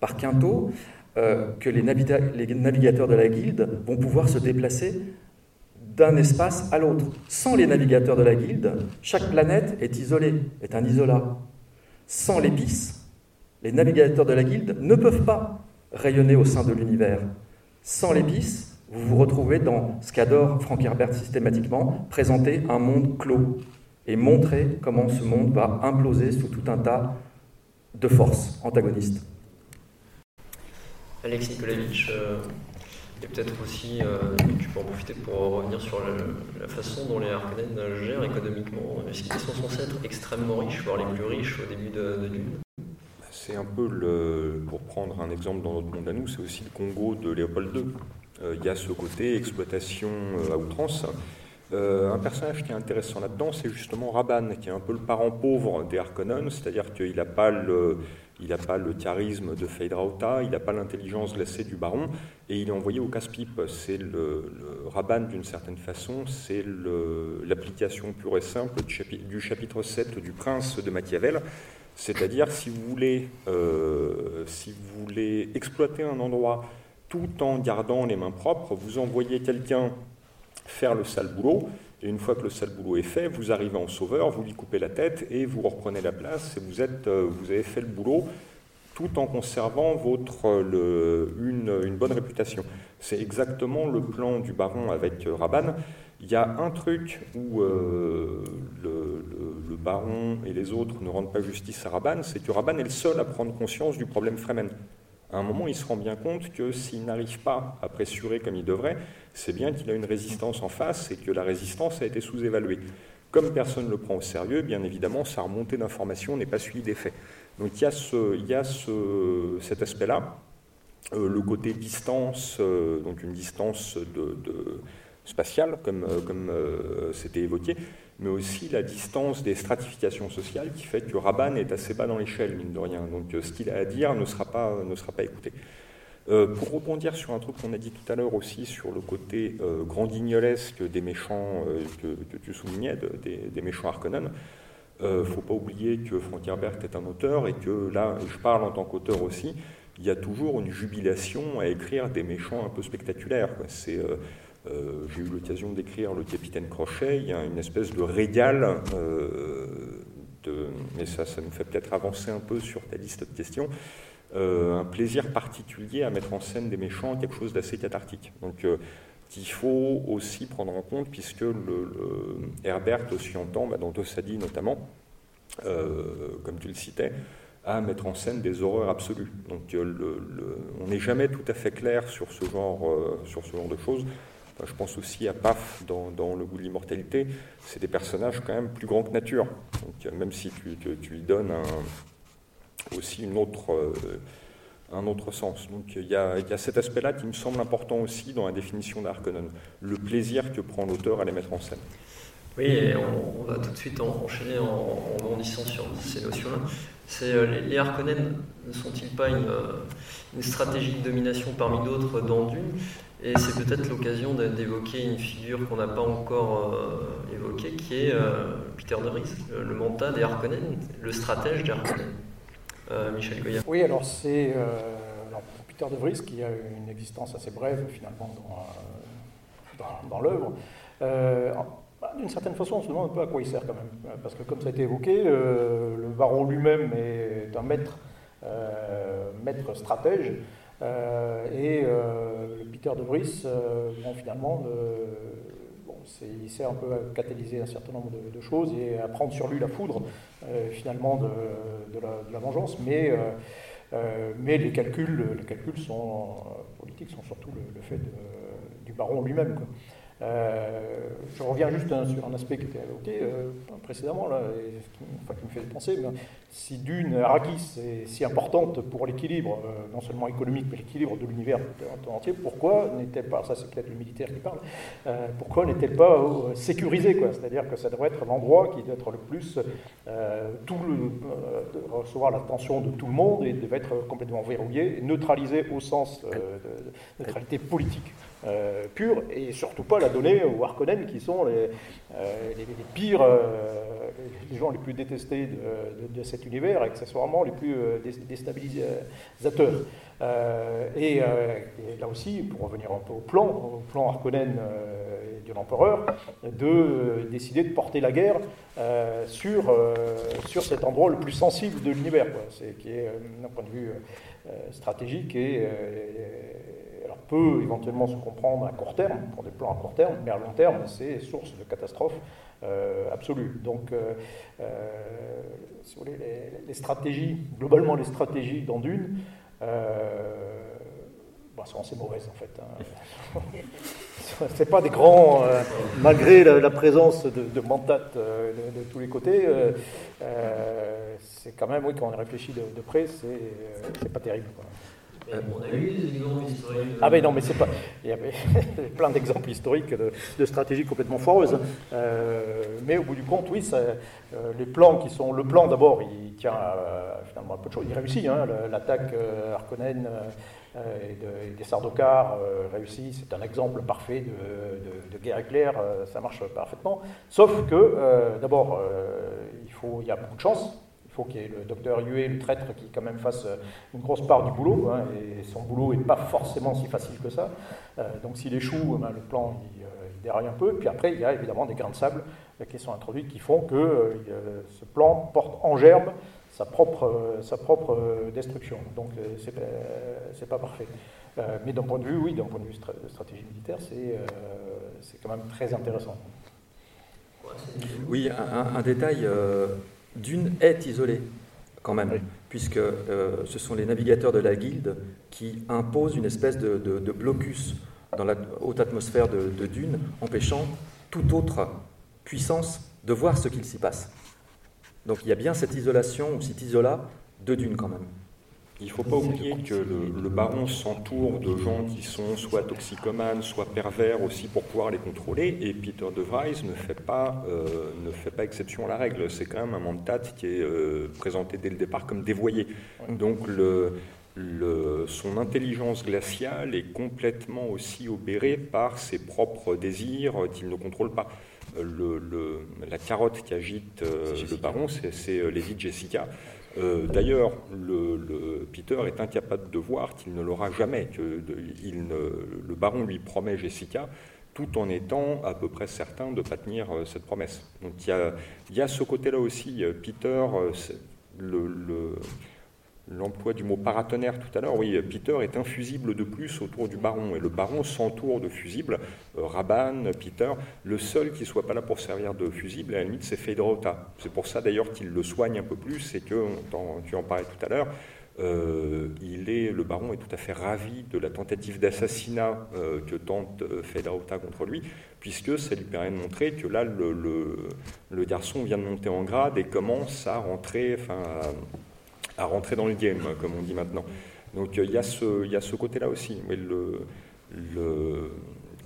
par quinto, euh, que les, navigateurs de la guilde vont pouvoir se déplacer d'un espace à l'autre. Sans les navigateurs de la guilde, chaque planète est isolée, est un isolat. Sans l'épice, les navigateurs de la guilde ne peuvent pas rayonner au sein de l'univers. Sans l'épice, vous vous retrouvez dans ce qu'adore Frank Herbert systématiquement, présenter un monde clos et montrer comment ce monde va imploser sous tout un tas de forces antagonistes. Alex Nikolavitch, euh, et peut-être aussi, euh, tu peux en profiter pour revenir sur la, façon dont les Harkonnen gèrent économiquement. Est-ce qu'ils sont censés être extrêmement riches, voire les plus riches au début de, de c'est un peu le, pour prendre un exemple dans notre monde à nous, c'est aussi le Congo de Léopold II. Euh, il y a ce côté exploitation à outrance. Un personnage qui est intéressant là-dedans, c'est justement Raban, qui est un peu le parent pauvre des Harkonnen, c'est-à-dire qu'il n'a pas le, il n'a pas le charisme de Feidrauta, il n'a pas l'intelligence glacée du baron, et il est envoyé au casse-pipe. C'est le, Raban, d'une certaine façon, c'est l'application pure et simple du chapitre, du chapitre 7 du Prince de Machiavel, c'est-à-dire si vous voulez, euh, si vous voulez exploiter un endroit tout en gardant les mains propres, vous envoyez quelqu'un faire le sale boulot, et une fois que le sale boulot est fait, vous arrivez en sauveur, vous lui coupez la tête et vous reprenez la place, et vous, êtes, euh, vous avez fait le boulot tout en conservant votre, une, une, bonne réputation. C'est exactement le plan du baron avec Raban. Il y a un truc où euh, le, baron et les autres ne rendent pas justice à Raban, c'est que Raban est le seul à prendre conscience du problème Fremen. À un moment, il se rend bien compte que s'il n'arrive pas à pressurer comme il devrait, c'est bien qu'il a une résistance en face et que la résistance a été sous-évaluée. Comme personne ne le prend au sérieux, bien évidemment, sa remontée d'informations n'est pas suivie des faits. Donc il y a, ce, il y a ce, cet aspect-là, euh, le côté distance, euh, donc une distance de, spatiale, comme, euh, comme c'était évoqué, mais aussi la distance des stratifications sociales qui fait que Raban est assez bas dans l'échelle, mine de rien. Donc euh, ce qu'il a à dire ne sera pas, ne sera pas écouté. Euh, pour rebondir sur un truc qu'on a dit tout à l'heure aussi sur le côté euh, grand guignolesque des méchants euh, que, tu soulignais, de, des, des, méchants Harkonnen, ne faut pas oublier que Frank Herbert est un auteur et que là, je parle en tant qu'auteur aussi, il y a toujours une jubilation à écrire des méchants un peu spectaculaires. C'est euh, J'ai eu l'occasion d'écrire Le Capitaine Crochet. Il y a une espèce de régal, euh, mais ça, ça nous fait peut-être avancer un peu sur ta liste de questions. Euh, un plaisir particulier à mettre en scène des méchants, quelque chose d'assez cathartique. Donc, qu'il faut aussi prendre en compte, puisque Herbert aussi entend, bah, dans Tossadi notamment, comme tu le citais, à mettre en scène des horreurs absolues. Donc, on n'est jamais tout à fait clair sur ce genre, sur ce genre de choses. Je pense aussi à Paf dans, Le goût de l'immortalité. C'est des personnages quand même plus grands que nature. Donc, même si tu, lui donnes aussi autre, euh, un autre sens. Donc il y, a, il y a cet aspect-là qui me semble important aussi dans la définition d'Harkonnen, le plaisir que prend l'auteur à les mettre en scène. Oui, et on, va tout de suite enchaîner en, en grandissant sur ces notions-là. Euh, les, Harkonnen ne sont-ils pas une, euh, une, stratégie de domination parmi d'autres dans Dune? Et c'est peut-être l'occasion d'évoquer une figure qu'on n'a pas encore euh, évoquée, qui est Peter de Ries, le, le mentat des Harkonnen, le stratège des Harkonnen. Michel Goya. Oui, alors c'est Peter de Vries qui a une existence assez brève finalement dans l'œuvre. Euh, bah, D'une certaine façon, on se demande un peu à quoi il sert quand même, parce que comme ça a été évoqué, euh, le baron lui-même est un maître, maître stratège, et Peter de Vries, bon, finalement, il sert un peu à catalyser un certain nombre de, choses et à prendre sur lui la foudre euh, finalement de, la, vengeance. Mais, euh, euh, les calculs, les calculs sont, politiques sont surtout le fait du baron lui-même. Euh, je reviens juste sur un aspect qui était évoqué euh, précédemment, là, qui, me fait penser, si Dune, Arrakis est si importante pour l'équilibre, euh, non seulement économique, mais l'équilibre de l'univers entier, pourquoi n'est-elle pas, ça c'est peut-être le militaire qui parle, pourquoi n'est-elle pas sécurisée C'est-à-dire que ça devrait être l'endroit qui doit être le plus, tout le, recevoir l'attention de tout le monde et devait être complètement verrouillé, neutralisé au sens de neutralité politique. Euh, pure et surtout pas la donner aux Harkonnen qui sont les, euh, les, pires, euh, les gens les plus détestés de, cet univers, accessoirement les plus déstabilisateurs. Et, et, là aussi, pour revenir un peu au plan, au plan Harkonnen de l'empereur, de décider de porter la guerre sur, sur cet endroit le plus sensible de l'univers, qui est d'un point de vue stratégique et peut éventuellement se comprendre à court terme, pour des plans à court terme, mais à long terme, c'est source de catastrophe euh, absolue. Donc, euh, euh, si vous voulez, les, stratégies, globalement les stratégies dans Dune, bon, sont assez mauvaises en fait. Hein. c'est pas des grands, malgré la, présence de, euh, de, tous les côtés, c'est quand même, oui, quand on réfléchit de, près, c'est pas terrible. On a eu des exemples historiques. Ah, mais non, mais c'est pas. Il y avait plein d'exemples historiques de, stratégies complètement foireuses. mais au bout du compte, oui, ça, les plans qui sont. Le plan, d'abord, il tient finalement un peu de choses. Il réussit, hein, l'attaque Harkonnen euh, et, des Sardaukar euh, réussis. C'est un exemple parfait de, guerre éclair, euh, ça marche parfaitement. Sauf que, d'abord, il, faut, il y a beaucoup de chance. Il faut qu'il y ait le docteur Huet, le traître, qui quand même fasse une grosse part du boulot. Hein, et son boulot n'est pas forcément si facile que ça. donc s'il échoue, ben, le plan il, déraille un peu. Puis après, il y a évidemment des grains de sable qui sont introduits qui font que ce plan porte en germe sa propre, euh, euh, destruction. Donc euh, c'est n'est pas parfait. mais d'un point de vue, oui, d'un point de vue stratégie militaire, c'est quand même très intéressant. Oui, un, détail, Dune est isolée quand même, puisque ce sont les navigateurs de la guilde qui imposent une espèce de, blocus dans la haute atmosphère de, de Dune, empêchant toute autre puissance de voir ce qu'il s'y passe. Donc il y a bien cette isolation, ou cet isolat de Dune quand même. Il ne faut pas oublier que le, baron s'entoure de gens qui sont soit toxicomanes, soit pervers aussi pour pouvoir les contrôler. Et Peter de Vries ne fait pas, euh, ne fait pas exception à la règle. C'est quand même un mandat qui est euh, présenté dès le départ comme dévoyé. Donc le, le, son intelligence glaciale est complètement aussi obérée par ses propres désirs qu'il ne contrôle pas le, la carotte qui agite euh, le baron, c'est euh, Lady Jessica. Euh, d'ailleurs, le, Peter est incapable de voir qu'il ne l'aura jamais. Que il le baron lui promet Jessica, tout en étant à peu près certain de ne pas tenir cette promesse. Donc il y a, il y a ce côté-là aussi. Peter, le, l'emploi du mot paratonnerre tout à l'heure, oui, Peter est un fusible de plus autour du baron, et le baron s'entoure de fusibles, euh, Raban, Peter, le seul qui ne soit pas là pour servir de fusible, à la limite, c'est Fedrota. C'est pour ça d'ailleurs qu'il le soigne un peu plus, et que, tu en parlais tout à l'heure, euh, il est, le baron est tout à fait ravi de la tentative d'assassinat euh, que tente Fedrota contre lui, puisque ça lui permet de montrer que là, le, garçon vient de monter en grade et commence à rentrer, rentrer dans le game, comme on dit maintenant. Donc il y a ce, ce côté-là aussi. Mais le, le,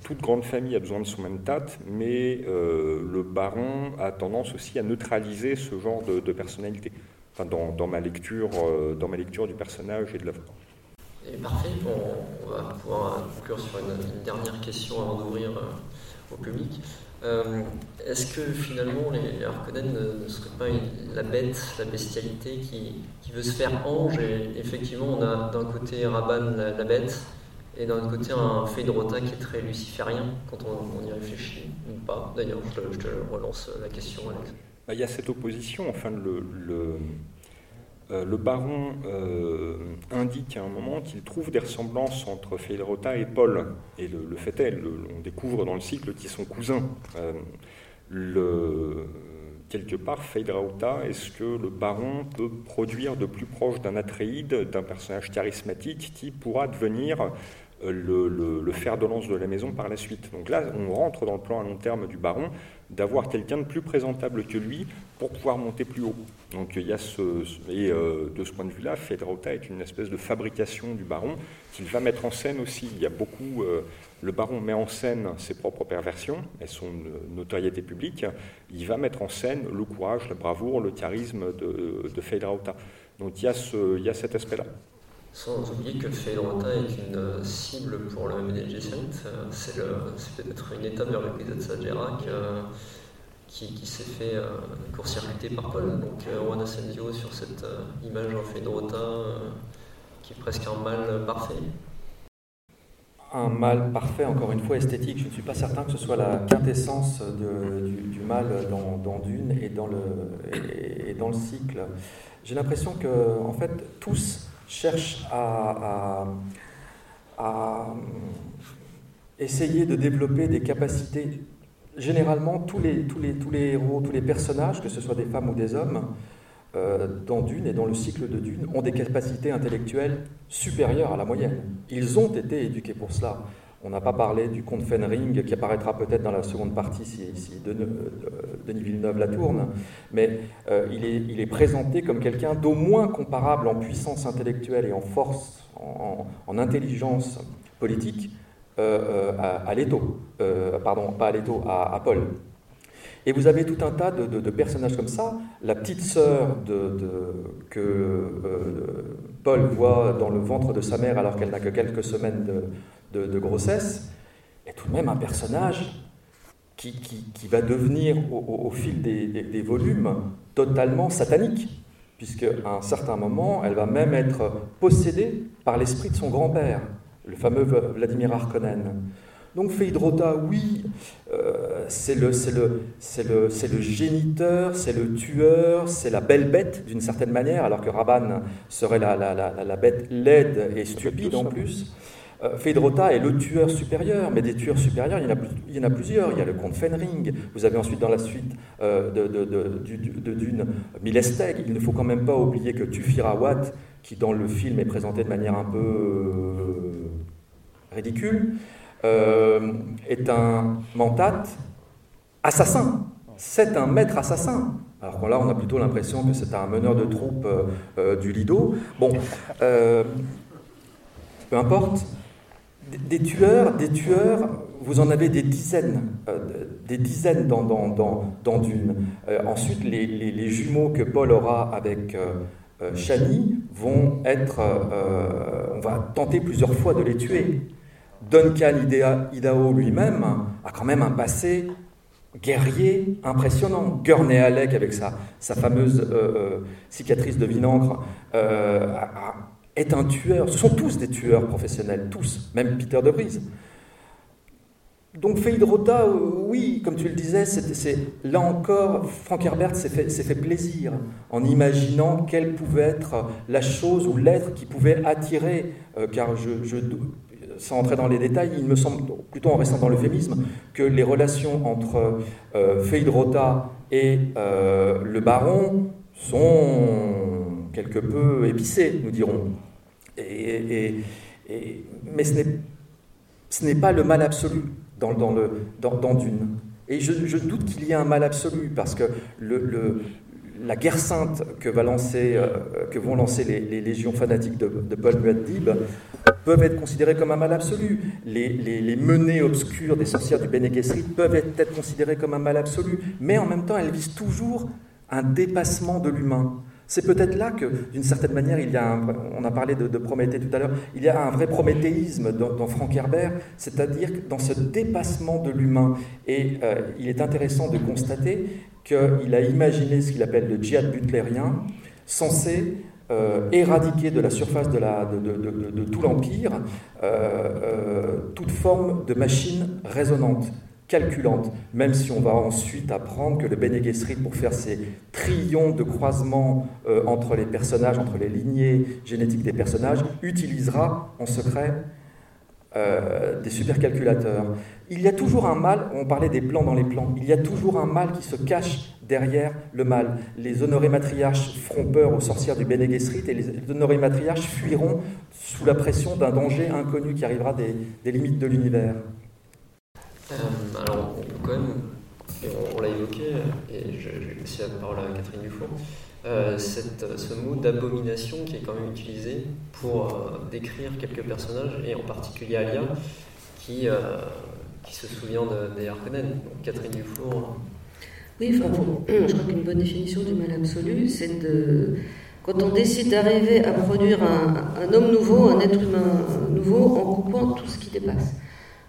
toute grande famille a besoin de son même tate, mais euh, le baron a tendance aussi à neutraliser ce genre de, personnalité. Enfin, dans, dans, ma lecture, euh, dans ma lecture du personnage et de l'œuvre. Et parfait, on, va pouvoir conclure sur une, dernière question avant d'ouvrir euh, au public. Euh, est-ce que finalement les Harkonnen ne, seraient pas la bête, la bestialité qui, veut se faire ange Et effectivement, on a d'un côté Raban, la, bête, et d'un côté un Phaedrota qui est très luciférien quand on, y réfléchit, ou pas. D'ailleurs, je, te relance la question, Alex. Bah, il y a cette opposition, enfin, le euh, le baron euh, indique à un moment qu'il trouve des ressemblances entre Federota et Paul. Et le, fait est, on découvre dans le cycle qu'ils sont cousins. Euh, quelque part, Federota, est-ce que le baron peut produire de plus proche d'un Atréide, d'un personnage charismatique qui pourra devenir le, fer de lance de la maison par la suite? Donc là, on rentre dans le plan à long terme du baron d'avoir quelqu'un de plus présentable que lui pour pouvoir monter plus haut. Donc il y a ce, et euh, de ce point de vue-là, Fedrauta est une espèce de fabrication du baron qu'il va mettre en scène aussi. Il y a beaucoup, euh, le baron met en scène ses propres perversions et son notoriété publique. Il va mettre en scène le courage, la bravoure, le charisme de, de Donc il y a, ce, il y a cet aspect-là. Sans oublier que Fedrota est une euh, cible pour le MNG C'est peut-être une étape vers l'épisode Sagerak qui, s'est fait euh, court-circuiter par Paul. Donc euh, Juan Asensio sur cette euh, image en Fedrota qui est presque un mal parfait. Un mal parfait, encore une fois, esthétique. Je ne suis pas certain que ce soit la quintessence du, mal dans, Dune le, et, dans le cycle. J'ai l'impression que, en fait, tous cherchent à, à essayer de développer des capacités généralement, tous les, tous, les, tous les héros, tous les personnages, que ce soit des femmes ou des hommes, euh, dans Dune et dans le cycle de Dune ont des capacités intellectuelles supérieures à la moyenne. Ils ont été éduqués pour cela. On n'a pas parlé du comte Fenring qui apparaîtra peut-être dans la seconde partie si, euh, Denis Villeneuve la tourne, mais euh, il, est, présenté comme quelqu'un d'au moins comparable en puissance intellectuelle et en force, en, intelligence politique à, Leto, pardon, pas à Leto, à Paul. Et vous avez tout un tas de, personnages comme ça. La petite sœur que euh, Paul voit dans le ventre de sa mère alors qu'elle n'a que quelques semaines de, grossesse est tout de même un personnage qui, qui, va devenir au, fil des, des, volumes totalement satanique, puisque à un certain moment, elle va même être possédée par l'esprit de son grand-père, le fameux Vladimir Harkonnen. Donc Phéidrota, oui, euh, c'est le, le, le, le, géniteur, c'est le tueur, c'est la belle bête d'une certaine manière, alors que Raban serait la, la, la, bête laide et stupide en plus. Euh, est le tueur supérieur, mais des tueurs supérieurs, il y en a, plusieurs. Il y a le comte Fenring, vous avez ensuite dans la suite euh, de, Dune Milesteg. Il ne faut quand même pas oublier que Tufirawat, qui dans le film est présenté de manière un peu euh, ridicule, est un mentat assassin. C'est un maître assassin. Alors là, on a plutôt l'impression que c'est un meneur de euh, du Lido. Bon, peu importe. Des, tueurs, des tueurs, vous en avez des dizaines, des dizaines dans, dans, dans, Dune. ensuite, les, jumeaux que Paul aura avec Shani vont être, on va tenter plusieurs fois de les tuer. Duncan Idaho lui-même a quand même un passé guerrier impressionnant. Gurney Halleck, avec sa, sa fameuse euh, euh, cicatrice de vinaigre, euh, est un tueur. Ce sont tous des tueurs professionnels, tous, même Peter de Vries. Donc Feydrota, oui, comme tu le disais, c'est, là encore, Frank Herbert s'est fait, plaisir en imaginant quelle pouvait être la chose ou l'être qui pouvait attirer, car je, sans entrer dans les détails, il me semble, plutôt en restant dans l'euphémisme, que les relations entre euh, Feydrota et euh, le baron sont quelque peu épicées, nous dirons. Et, mais ce n'est pas le mal absolu dans, dans, le, dans, Dune. Et je, doute qu'il y ait un mal absolu, parce que la guerre sainte que, euh, vont lancer les, légions fanatiques de, de Paul Muad'Dib peuvent être considérées comme un mal absolu. Les, les, menées obscures des sorcières du Bene Gesserit peuvent être considérées comme un mal absolu, mais en même temps, elles visent toujours un dépassement de l'humain. C'est peut-être là que, d'une certaine manière, on a parlé de, Prométhée tout à l'heure, il y a un vrai prométhéisme dans, Frank Herbert, c'est-à-dire dans ce dépassement de l'humain. Et euh, il est intéressant de constater qu'il a imaginé ce qu'il appelle le djihad butlérien, censé euh, éradiquer de la surface de, tout l'Empire euh, toute forme de machine résonante calculante, même si on va ensuite apprendre que le Bene Gesserit, pour faire ses trillions de croisements euh, entre les personnages, entre les lignées génétiques des personnages, utilisera en secret euh, des supercalculateurs. Il y a toujours un mal, on parlait des plans dans les plans, il y a toujours un mal qui se cache derrière le mal. Les honorés matriarches feront peur aux sorcières du Bene Gesserit et les honorés matriarches fuiront sous la pression d'un danger inconnu qui arrivera des limites de l'univers. Euh, alors, quand même, on, l'a évoqué, et je, vais laisser la parole à Catherine Dufour, euh, ce mot d'abomination qui est quand même utilisé pour euh, décrire quelques personnages, et en particulier Alia, qui, se souvient des. Catherine Dufour. Oui, je crois qu'une bonne définition du mal absolu, c'est de. Quand on décide d'arriver à produire un, homme nouveau, un être humain nouveau, en coupant tout ce qui dépasse.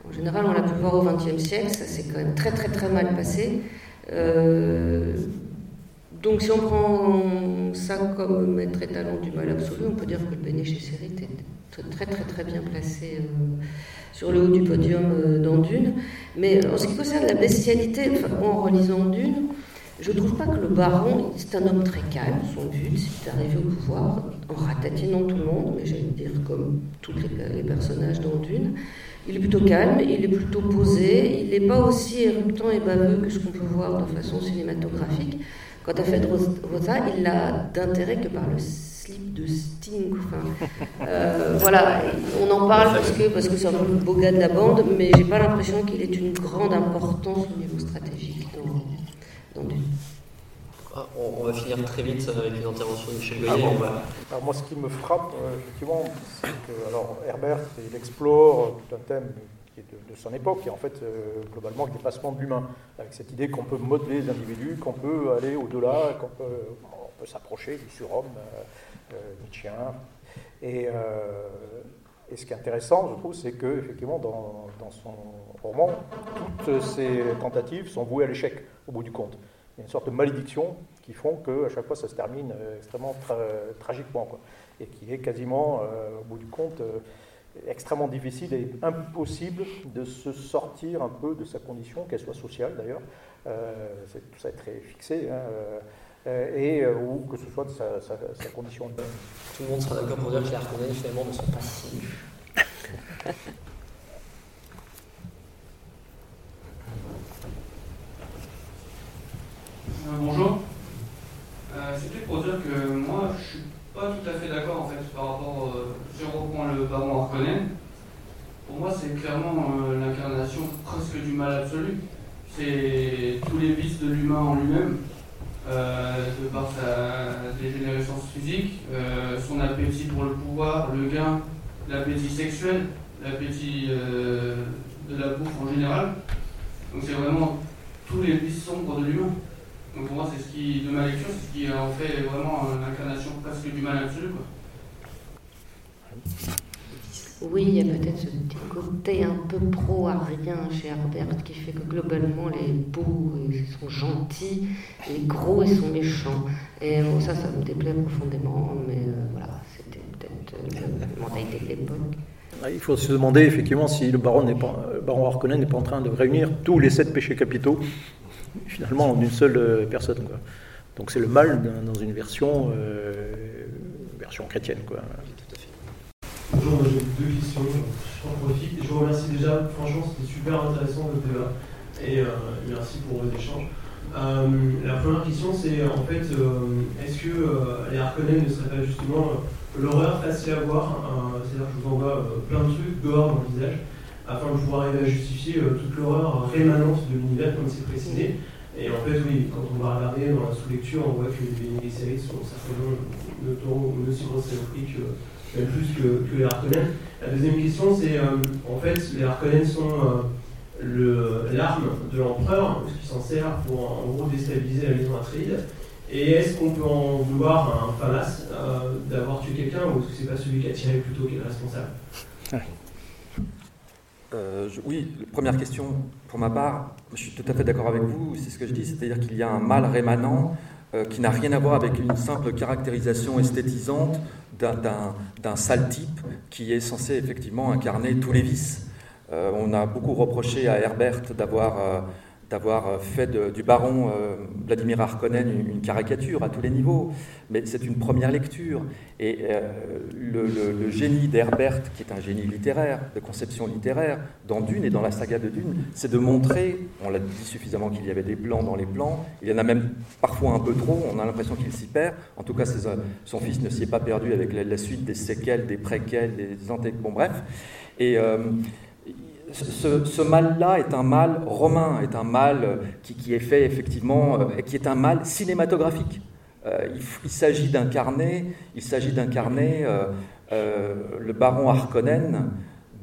En général, on l'a pu voir au XXe siècle, ça s'est quand même très très très mal passé. Euh, donc si on prend ça comme maître étalon du mal absolu, on peut dire que le Bene Gesserit est très très très bien placé euh, sur le haut du podium euh, dans Dune. Mais en ce qui concerne la bestialité, en relisant Dune, je trouve pas que le baron, c'est un homme très calme. Son but, c'est d'arriver au pouvoir en ratatinant tout le monde, mais j'allais dire comme tous les, les personnages dans Dune. Il est plutôt calme, il est plutôt posé, il n'est pas aussi éruptant et baveux que ce qu'on peut voir de façon cinématographique. Quant à Fed Rosa, il n'a d'intérêt que par le slip de Sting. Euh, voilà, on en parle parce que parce que c'est un peu le beau gars de la bande, mais j'ai pas l'impression qu'il ait une grande importance au niveau stratégique ah, on, va finir très vite avec une intervention de Michel ah Goyer. alors moi, ce qui me frappe, euh, effectivement, c'est que alors, Herbert, il explore tout un thème qui est de, de son époque, qui est en fait euh, globalement le dépassement de l'humain, avec cette idée qu'on peut modeler les individus, qu'on peut aller au-delà, qu'on peut, on peut s'approcher du surhomme euh, nietzschéen. Et, et, ce qui est intéressant, je trouve, c'est que effectivement, dans, dans son roman, toutes ces tentatives sont vouées à l'échec, au bout du compte. Il y a une sorte de malédiction qui font qu'à chaque fois ça se termine euh, extrêmement tragiquement, quoi, et qui est quasiment, euh, au bout du compte, euh, extrêmement difficile et impossible de se sortir un peu de sa condition, qu'elle soit sociale d'ailleurs, tout ça est très fixé, hein, et ou que ce soit de sa, sa, condition humaine. Tout le monde sera d'accord pour dire que les Harkonnen finalement ne sont pas si bonjour. Euh, C'était pour dire que moi, je suis pas tout à fait d'accord en fait par rapport. Euh, si on reprend le baron Harkonnen, pour moi, c'est clairement euh, l'incarnation presque du mal absolu. C'est tous les vices de l'humain en lui-même, de par sa dégénérescence physique, son appétit pour le pouvoir, le gain, l'appétit sexuel, l'appétit de la bouffe en général. Donc c'est vraiment tous les vices sombres de l'humain. Donc pour moi, c'est ce qui, de ma lecture, c'est ce qui en fait vraiment l'incarnation presque du mal absolu. Quoi. Oui, il y a peut-être ce petit côté un peu pro-arien chez Herbert qui fait que globalement les beaux ils sont gentils, les gros ils sont méchants. Et bon, ça, ça me déplaît profondément, mais euh, voilà, c'était peut-être euh, la mentalité de l'époque. Ah, il faut se demander effectivement si le baron, pas, le baron Harkonnen n'est pas en train de réunir tous les sept péchés capitaux finalement en une seule euh, personne. Donc c'est le mal dans une version, euh, version chrétienne. Quoi. Bonjour, j'ai deux questions. Je profite. Je vous remercie déjà. Franchement, c'était super intéressant le débat. Et euh, merci pour vos échanges. la première question, c'est en fait, est-ce que les Harkonnen ne seraient pas justement l'horreur facile à voir? C'est-à-dire que je vous envoie plein de trucs dehors dans le visage afin de pouvoir arriver à justifier euh, toute l'horreur rémanente de l'univers, comme c'est précisé. Et en fait, oui, quand on va regarder dans la sous-lecture, on voit que les séries sont certainement une, aussi grosse saloperie que, même plus que, les Harkonnen. La deuxième question, c'est euh, en fait, les Harkonnen sont euh, l'arme de l'empereur, qui s'en sert pour en gros déstabiliser la maison Atreides. Et est-ce qu'on peut en vouloir un Famas d'avoir tué quelqu'un ou est-ce que c'est pas celui qui a tiré plutôt qui est le responsable? Euh, oui, première question, pour ma part, je suis tout à fait d'accord avec vous, c'est ce que je dis, c'est-à-dire qu'il y a un mal rémanent euh, qui n'a rien à voir avec une simple caractérisation esthétisante d'un sale type qui est censé effectivement incarner tous les vices. Euh, on a beaucoup reproché à Herbert d'avoir d'avoir euh, fait du baron euh, Vladimir Harkonnen une, caricature à tous les niveaux, mais c'est une première lecture. Et euh, le, génie d'Herbert, qui est un génie littéraire, de conception littéraire, dans Dune et dans la saga de Dune, c'est de montrer, on l'a dit suffisamment qu'il y avait des plans dans les plans, il y en a même parfois un peu trop, on a l'impression qu'il s'y perd. En tout cas, son fils ne s'y est pas perdu avec la, suite des séquelles, des préquels, des anté... Bon, bref. Et ce, mal-là est un mal romain, est un mal euh, qui, est fait effectivement, euh, qui est un mal cinématographique. Euh, il, s'agit d'incarner, il s'agit d'incarner le baron Harkonnen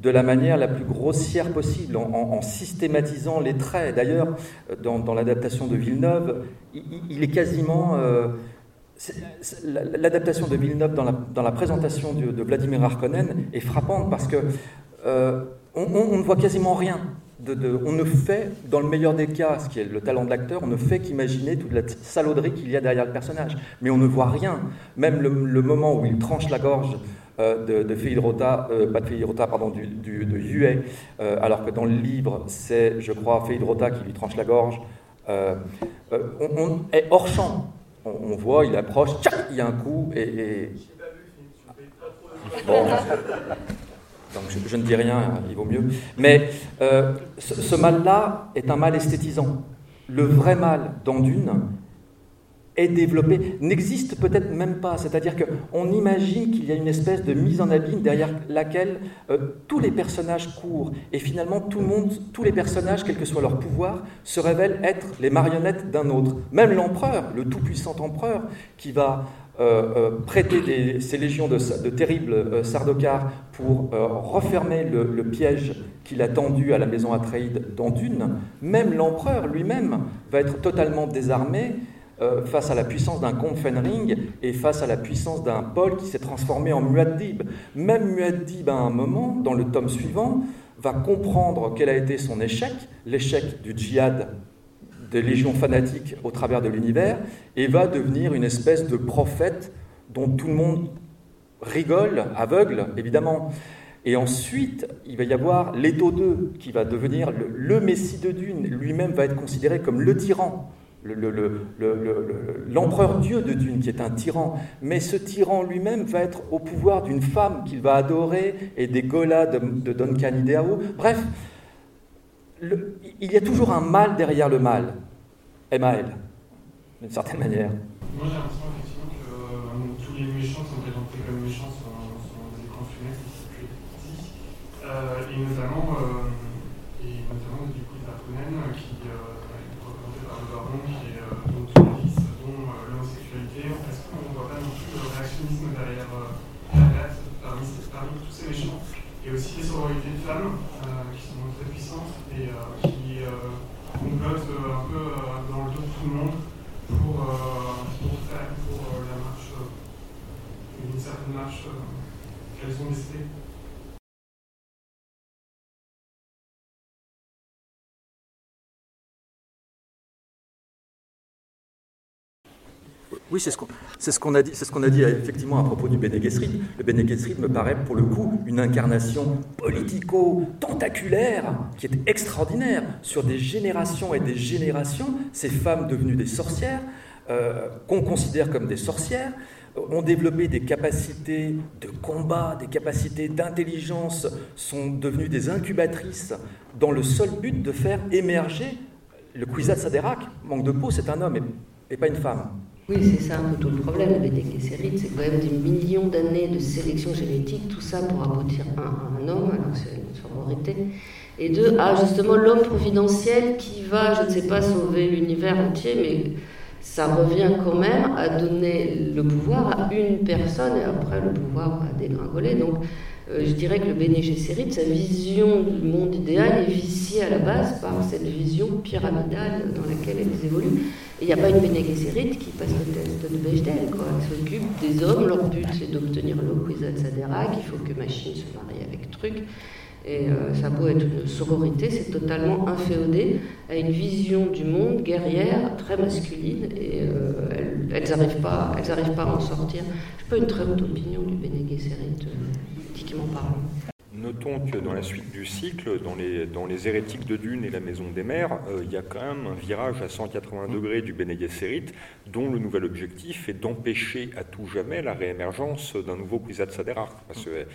de la manière la plus grossière possible, en, systématisant les traits. D'ailleurs, dans, l'adaptation de Villeneuve, il, est quasiment L'adaptation de Villeneuve dans la, présentation de, Vladimir Harkonnen est frappante parce que on, ne voit quasiment rien. De, on ne fait, dans le meilleur des cas, ce qui est le talent de l'acteur, on ne fait qu'imaginer toute la salauderie qu'il y a derrière le personnage. Mais on ne voit rien. Même le, moment où il tranche la gorge euh, de, de euh, pas de pardon, du, de Yue, euh, alors que dans le livre, c'est, je crois, Feidrota qui lui tranche la gorge, on, est hors champ. On, voit, il approche, il y a un coup, et... et... Bon. Je, ne dis rien, il vaut mieux. Mais euh, ce, mal-là est un mal esthétisant. Le vrai mal dans Dune est développé, n'existe peut-être même pas. C'est-à-dire qu'on imagine qu'il y a une espèce de mise en abîme derrière laquelle euh, tous les personnages courent. Et finalement, tous les personnages, quel que soit leur pouvoir, se révèlent être les marionnettes d'un autre. Même l'empereur, le tout-puissant empereur, qui va euh, euh, prêter ses légions de, terribles sardocars pour refermer le, piège qu'il a tendu à la maison Atreide dans Dune, même l'empereur lui-même va être totalement désarmé euh, face à la puissance d'un comte Fenring et face à la puissance d'un Paul qui s'est transformé en Muad'Dib. Même Muad'Dib, à un moment, dans le tome suivant, va comprendre quel a été son échec, l'échec du djihad des légions fanatiques au travers de l'univers, et va devenir une espèce de prophète dont tout le monde rigole, aveugle, évidemment. Et ensuite, il va y avoir Leto II, qui va devenir le, le Messie de Dune. Lui-même va être considéré comme le tyran l'empereur Dieu de Dune, qui est un tyran. Mais ce tyran lui-même va être au pouvoir d'une femme qu'il va adorer et des golas de, de Duncan Idaho. Bref, il y a toujours un mal derrière le mal. M.A.L. d'une certaine manière. Moi j'ai l'impression effectivement que euh, tous les méchants sont présentés comme méchants sur, des écrans funestes, euh, et notamment, euh, et notamment du coup Darkonnen qui qui est euh, dont tout vice, dont euh, l'homosexualité. Est-ce qu'on ne voit pas non plus le réactionnisme derrière la date parmi, parmi tous ces méchants Et aussi les sororités de femmes qui sont très puissantes et qui complotent un peu dans le dos de tout le monde pour, pour faire pour la marche, une certaine marche qu'elles ont décidé. Oui, c'est ce qu'on a dit, effectivement à propos du Bene Gesserit. Le Bene me paraît pour le coup une incarnation politico-tentaculaire qui est extraordinaire. Sur des générations et des générations, ces femmes devenues des sorcières, euh, qu'on considère comme des sorcières, ont développé des capacités de combat, des capacités d'intelligence, sont devenues des incubatrices dans le seul but de faire émerger le Kwisatz Haderach. Manque de peau, c'est un homme et pas une femme. Oui, c'est ça un peu tout le problème avec les Kesserites, c'est quand même des millions d'années de sélection génétique, tout ça pour aboutir à un homme, alors c'est une sororité. Et deux, à justement l'homme providentiel qui va, je ne sais pas, sauver l'univers entier, mais ça revient quand même à donner le pouvoir à une personne et après le pouvoir va dégringoler. Donc euh, je dirais que le Bene Gesserit, sa vision du monde idéal est viciée à la base par cette vision pyramidale dans laquelle elles évoluent. Il n'y a pas une Bene Gesserit qui passe le test de Bechdel, quoi. Elle s'occupe des hommes, leur but c'est d'obtenir l'Okwizat Sadera, qu'il faut que Machine se marie avec Truc. Et euh, ça peut être une sororité, c'est totalement inféodé à une vision du monde guerrière, très masculine, et euh, elles n'arrivent pas, pas à en sortir. Je n'ai pas une très haute opinion du Bene Gesserit Notons que dans la suite du cycle, dans les, dans les hérétiques de Dune et la Maison des Mers, euh, il y a quand même un virage à 180 degrés du Bene Gesserit, dont le nouvel objectif est d'empêcher à tout jamais la réémergence d'un nouveau Kwisatz que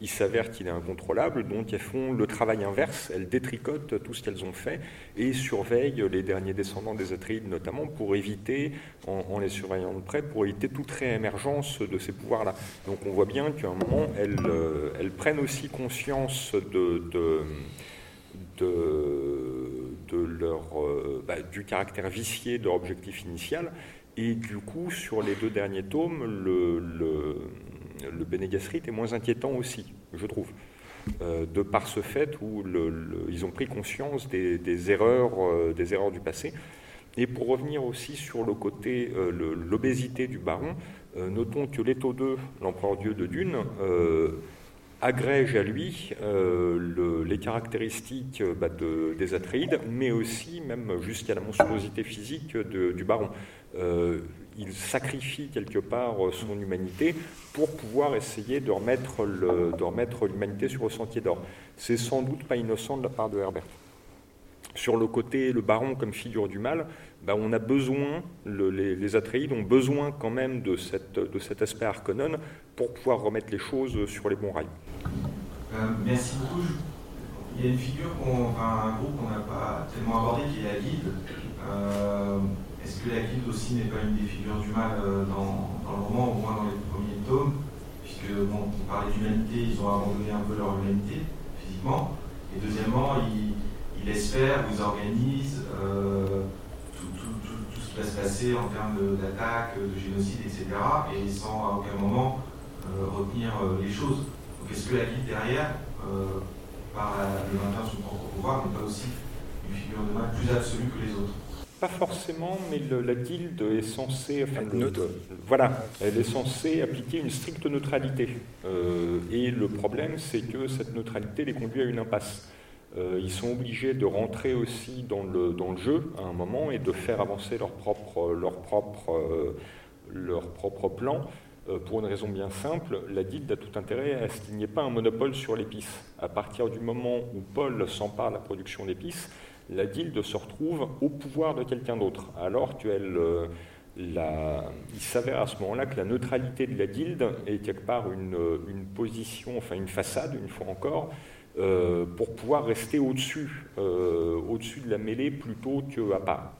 il s'avère qu'il est incontrôlable, donc elles font le travail inverse, elles détricotent tout ce qu'elles ont fait et surveillent les derniers descendants des Atreides notamment pour éviter, en, les surveillant de près, pour éviter toute réémergence de ces pouvoirs-là. Donc on voit bien qu'à un moment, elles, euh, prennent aussi conscience de, leur, euh, bah, du caractère vicié de leur objectif initial et du coup, sur les deux derniers tomes, le le Bene est moins inquiétant aussi, je trouve, euh, de par ce fait où ils ont pris conscience des, erreurs, euh, des erreurs du passé. Et pour revenir aussi sur le côté, euh, l'obésité du baron, notons que Leto II, l'empereur dieu de Dune, agrège à lui les caractéristiques bah, des Atreides, mais aussi même jusqu'à la monstruosité physique du baron il sacrifie quelque part son humanité pour pouvoir essayer de remettre, l'humanité sur le sentier d'or. C'est sans doute pas innocent de la part de Herbert. Sur le côté, le baron comme figure du mal, ben, on a besoin, les, Atreides ont besoin quand même de, cet aspect Harkonnen pour pouvoir remettre les choses sur les bons rails. Euh, merci beaucoup. Il y a une figure, un groupe qu'on n'a pas tellement abordé qui est la guide. Euh, est-ce que la guilde aussi n'est pas une des figures du mal dans, dans, le roman, au moins dans les premiers tomes Puisque, bon, on d'humanité, ils ont abandonné un peu leur humanité, physiquement. Et deuxièmement, ils, ils laissent faire, ils organisent tout, tout, ce qui va se passer en termes d'attaque, de, de, génocide, etc. Et sans à aucun moment retenir les choses. Donc est-ce que la guilde derrière, par le maintien de son propre pouvoir, n'est pas aussi une figure de mal plus absolue que les autres? Pas forcément, mais le, la guilde est censée, enfin, le, voilà, elle est censée appliquer une stricte neutralité. Euh, et le problème, c'est que cette neutralité les conduit à une impasse. Euh, ils sont obligés de rentrer aussi dans le, dans le jeu à un moment et de faire avancer leur propre, leur propre, euh, leur propre plan. Pour une raison bien simple, la guilde a tout intérêt à ce qu'il n'y ait pas un monopole sur l'épice. À partir du moment où Paul s'empare de la production d'épices, la guilde se retrouve au pouvoir de quelqu'un d'autre. Alors qu'elle, la, il s'avère à ce moment-là que la neutralité de la guilde est quelque part une, position, enfin une façade, une fois encore, euh, pour pouvoir rester au-dessus, euh, au-dessus de la mêlée plutôt qu'à part.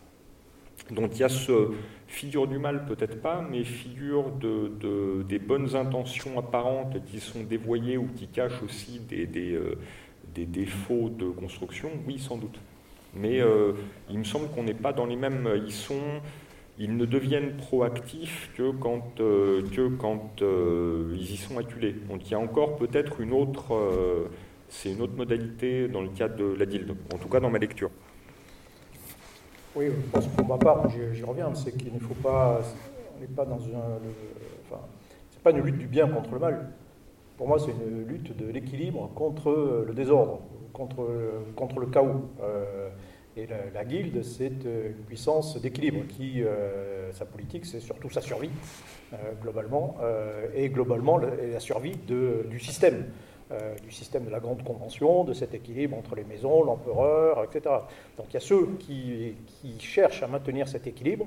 Donc il y a ce figure du mal, peut-être pas, mais figure de, de, des bonnes intentions apparentes qui sont dévoyées ou qui cachent aussi des, euh, des défauts de construction, oui, sans doute. Mais euh, il me semble qu'on n'est pas dans les mêmes. Ils sont, ils ne deviennent proactifs que quand, euh, que quand euh, ils y sont acculés. Donc il y a encore peut-être une autre, c'est une autre modalité dans le cadre de la guilde, en tout cas dans ma lecture. Oui, pense pour ma part, j'y reviens, c'est qu'il ne faut pas, on n'est pas dans un, le, enfin, c'est pas une lutte du bien contre le mal. Pour moi, c'est une lutte de l'équilibre contre le désordre, contre, le chaos. Euh, et la, la guilde, c'est une puissance d'équilibre qui, euh, sa politique, c'est surtout sa survie, euh, globalement, euh, et globalement la, survie du système, euh, du système de la grande convention, de cet équilibre entre les maisons, l'empereur, etc. Donc il y a ceux qui, cherchent à maintenir cet équilibre,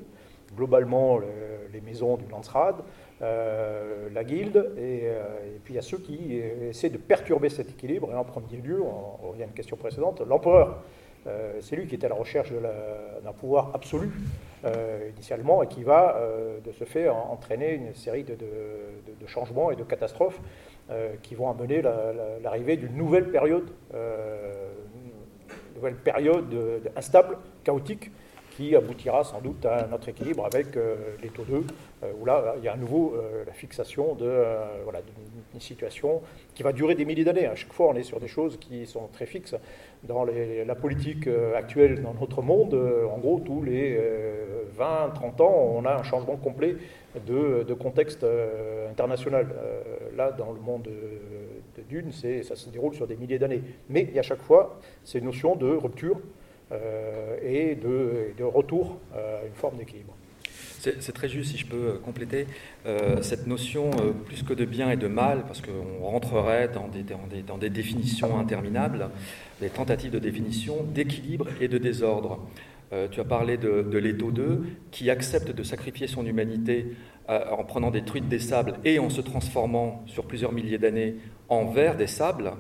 globalement le, les maisons du Landsrad, euh, la guilde, et, euh, et, puis il y a ceux qui essaient de perturber cet équilibre, et en premier lieu, on revient à une question précédente, l'empereur. Euh, c'est lui qui était à la recherche d'un pouvoir absolu euh, initialement et qui va euh, de ce fait entraîner une série de, changements et de catastrophes qui vont amener l'arrivée la, d'une nouvelle période, nouvelle période instable, chaotique, qui aboutira sans doute à notre équilibre avec euh, les taux 2, euh, où là, il y a à nouveau euh, la fixation voilà, d'une situation qui va durer des milliers d'années. À chaque fois, on est sur des choses qui sont très fixes. Dans la politique actuelle dans notre monde, en gros, tous les 20-30 ans, on a un changement complet de, contexte international. là, dans le monde de, Dune, ça se déroule sur des milliers d'années. Mais il y a à chaque fois ces notions de rupture et, de, retour à une forme d'équilibre. C'est très juste, si je peux compléter, euh, cette notion euh, plus que de bien et de mal, parce qu'on rentrerait dans des, dans, des, définitions interminables, des tentatives de définition d'équilibre et de désordre. Euh, tu as parlé de, de Leto 2, qui accepte de sacrifier son humanité euh, en prenant des truites des sables et en se transformant sur plusieurs milliers d'années en vers des sables.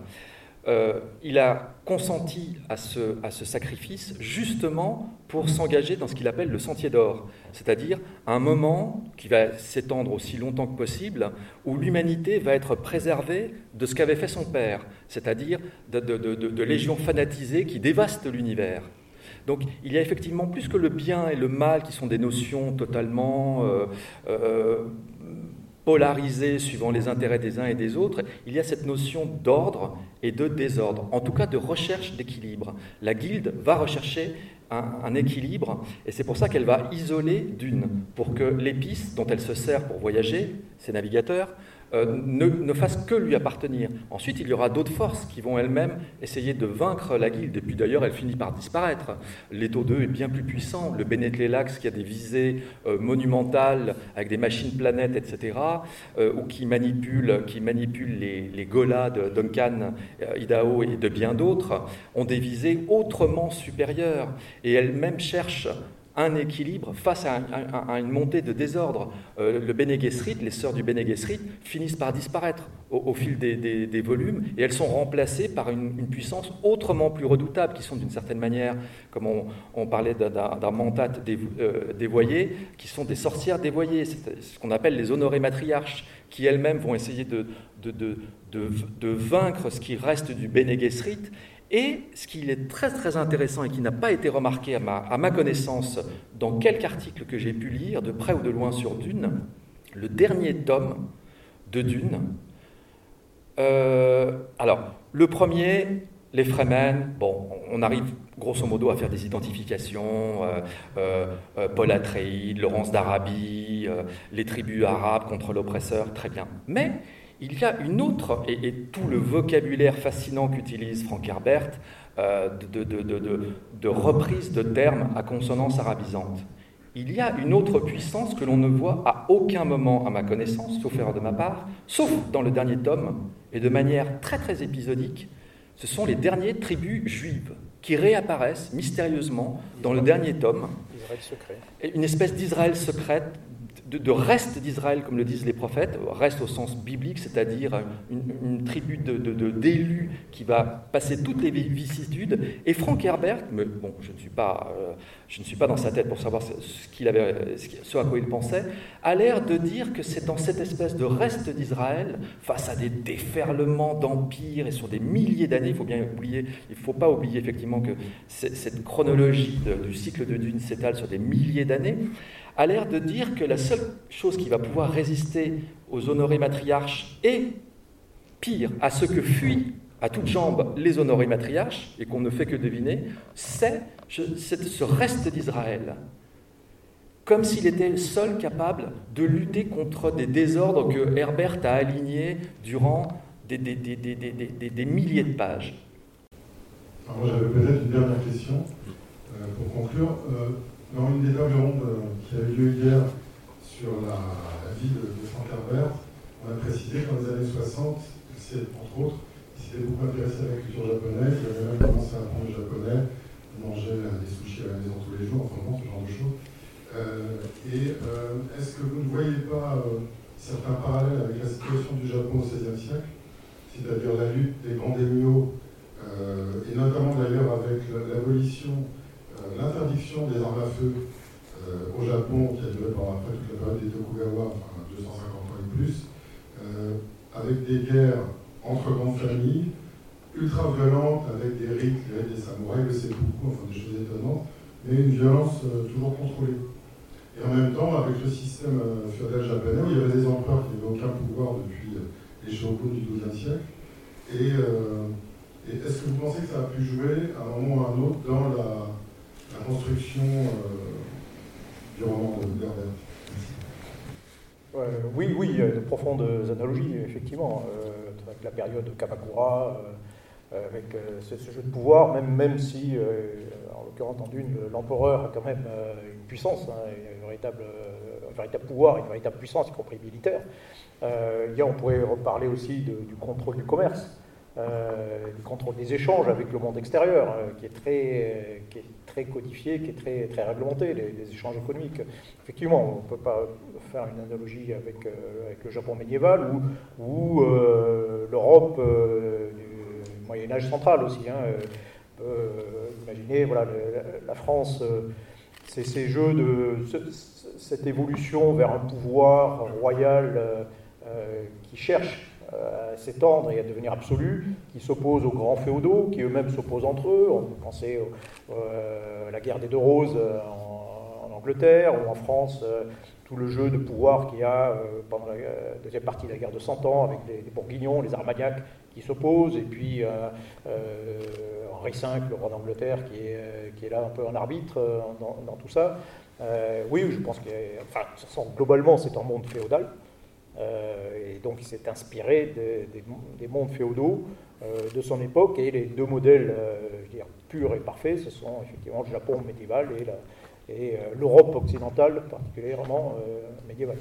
Euh, il a consenti à ce, sacrifice justement pour s'engager dans ce qu'il appelle le sentier d'or, c'est-à-dire un moment qui va s'étendre aussi longtemps que possible, où l'humanité va être préservée de ce qu'avait fait son père, c'est-à-dire de, légions fanatisées qui dévastent l'univers. Donc il y a effectivement plus que le bien et le mal qui sont des notions totalement euh, euh, polarisées suivant les intérêts des uns et des autres, il y a cette notion d'ordre et de désordre, en tout cas de recherche d'équilibre. La guilde va rechercher un, un équilibre, et c'est pour ça qu'elle va isoler d'une, pour que l'épice dont elle se sert pour voyager, ses navigateurs, euh, ne, ne, fasse que lui appartenir. Ensuite, il y aura d'autres forces qui vont elles-mêmes essayer de vaincre la guilde, et puis d'ailleurs, elle finit par disparaître. L'étau 2 est bien plus puissant. Le Benetlélax, qui a des visées euh, monumentales avec des machines planètes, etc., euh, ou qui manipule, qui manipule les, les Golas de Duncan, Idaho et de bien d'autres, ont des visées autrement supérieures. Et elles-mêmes cherchent un équilibre face à, une montée de désordre. Euh, le Bene Gesserit, les sœurs du Bene Gesserit, finissent par disparaître au, fil des, volumes et elles sont remplacées par une, puissance autrement plus redoutable, qui sont d'une certaine manière, comme on, parlait d'un mentat euh, dévoyé, qui sont des sorcières dévoyées, c'est ce qu'on appelle les honorées matriarches, qui elles-mêmes vont essayer de, de, vaincre ce qui reste du Bene Gesserit et ce qui est très très intéressant et qui n'a pas été remarqué à ma, connaissance dans quelque article que j'ai pu lire, de près ou de loin sur Dune, le dernier tome de Dune. Euh, alors, le premier, les Fremen, bon, on arrive grosso modo à faire des identifications, euh, euh, Paul Atreides, Laurence d'Arabie, les tribus arabes contre l'oppresseur, très bien. Mais il y a une autre, et, tout le vocabulaire fascinant qu'utilise Frank Herbert, euh, de, reprise de termes à consonance arabisante. Il y a une autre puissance que l'on ne voit à aucun moment, à ma connaissance, sauf erreur de ma part, sauf dans le dernier tome, et de manière très très épisodique, ce sont les dernières tribus juives qui réapparaissent mystérieusement dans le dernier tome. Une espèce d'Israël secrète de, reste d'Israël, comme le disent les prophètes, reste au sens biblique, c'est-à-dire une, tribu d'élus qui va passer toutes les vicissitudes. Et Frank Herbert, mais bon, je ne suis pas, euh, je ne suis pas dans sa tête pour savoir ce, qu'il à quoi il pensait, a l'air de dire que c'est dans cette espèce de reste d'Israël, face à des déferlements d'empires et sur des milliers d'années, il faut bien oublier, il ne faut pas oublier effectivement que cette chronologie du cycle de Dune s'étale sur des milliers d'années a l'air de dire que la seule chose qui va pouvoir résister aux honorés matriarches et, pire, à ce que fuient à toutes jambes les honorés matriarches, et qu'on ne fait que deviner, c'est ce reste d'Israël, comme s'il était seul capable de lutter contre des désordres que Herbert a alignés durant des, milliers de pages. Alors j'avais peut-être une dernière question euh, pour conclure. Euh, dans une des tables rondes euh, qui a eu lieu hier sur la, vie de, Franck Herbert, on a précisé qu'en les années 60, c'est entre autres, il s'était beaucoup intéressé à la culture japonaise, il avait même commencé à apprendre le japonais, il mangeait des sushis à la maison tous les jours, enfin bon, ce genre de choses. Euh, et euh, est-ce que vous ne voyez pas certains parallèles avec la situation du Japon au XVIe siècle, c'est-à-dire la lutte des grands daimyo, et notamment d'ailleurs avec l'abolition l'interdiction des armes à feu euh, au Japon, qui a duré pendant après toute la période des Tokugawa, enfin 250 ans et plus, euh, avec des guerres entre grandes familles, ultra violentes, avec des rites, les rites des samouraïs, le seppuku, enfin des choses étonnantes, mais une violence toujours contrôlée. Et en même temps, avec le système féodal japonais, où il y avait des empereurs qui n'avaient aucun pouvoir depuis les shoguns du XIIe siècle, et est-ce que vous pensez que ça a pu jouer à un moment ou à un autre dans la, construction euh, du roman de Herbert. oui, oui, de profondes analogies, effectivement, euh, avec la période de Kamakura, euh, avec ce, jeu de pouvoir, même, même si, en l'occurrence, en l'empereur a quand même une puissance, hein, un, véritable, véritable pouvoir, une véritable puissance, y compris militaire. il on pourrait reparler aussi du contrôle du commerce. Euh, du contrôle des échanges avec le monde extérieur, euh, qui, est très, qui est très codifié, qui est très, réglementé, les, échanges économiques. Effectivement, on ne peut pas faire une analogie avec, euh, le Japon médiéval ou, l'Europe du Moyen Âge central aussi. Hein. imaginez, voilà, la France, ces jeux de cette évolution vers un pouvoir royal qui cherche à s'étendre et à devenir absolu, qui s'opposent aux grands féodaux, qui eux-mêmes s'opposent entre eux. On peut penser euh, à la guerre des deux roses euh, en, Angleterre ou en France, euh, tout le jeu de pouvoir qu'il y a pendant la deuxième partie de la guerre de Cent Ans avec les, Bourguignons, les Armagnacs qui s'opposent, et puis Henri V, le roi d'Angleterre, qui est, là un peu en arbitre dans, tout ça. oui, je pense que, globalement, c'est un monde féodal. Euh, et donc il s'est inspiré des mondes féodaux euh, de son époque et les deux modèles euh, je veux dire, purs et parfaits, ce sont effectivement le Japon médiéval et, l'Europe occidentale particulièrement médiévale.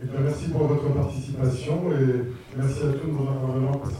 Eh merci pour votre participation et merci à tous nos intervenants pour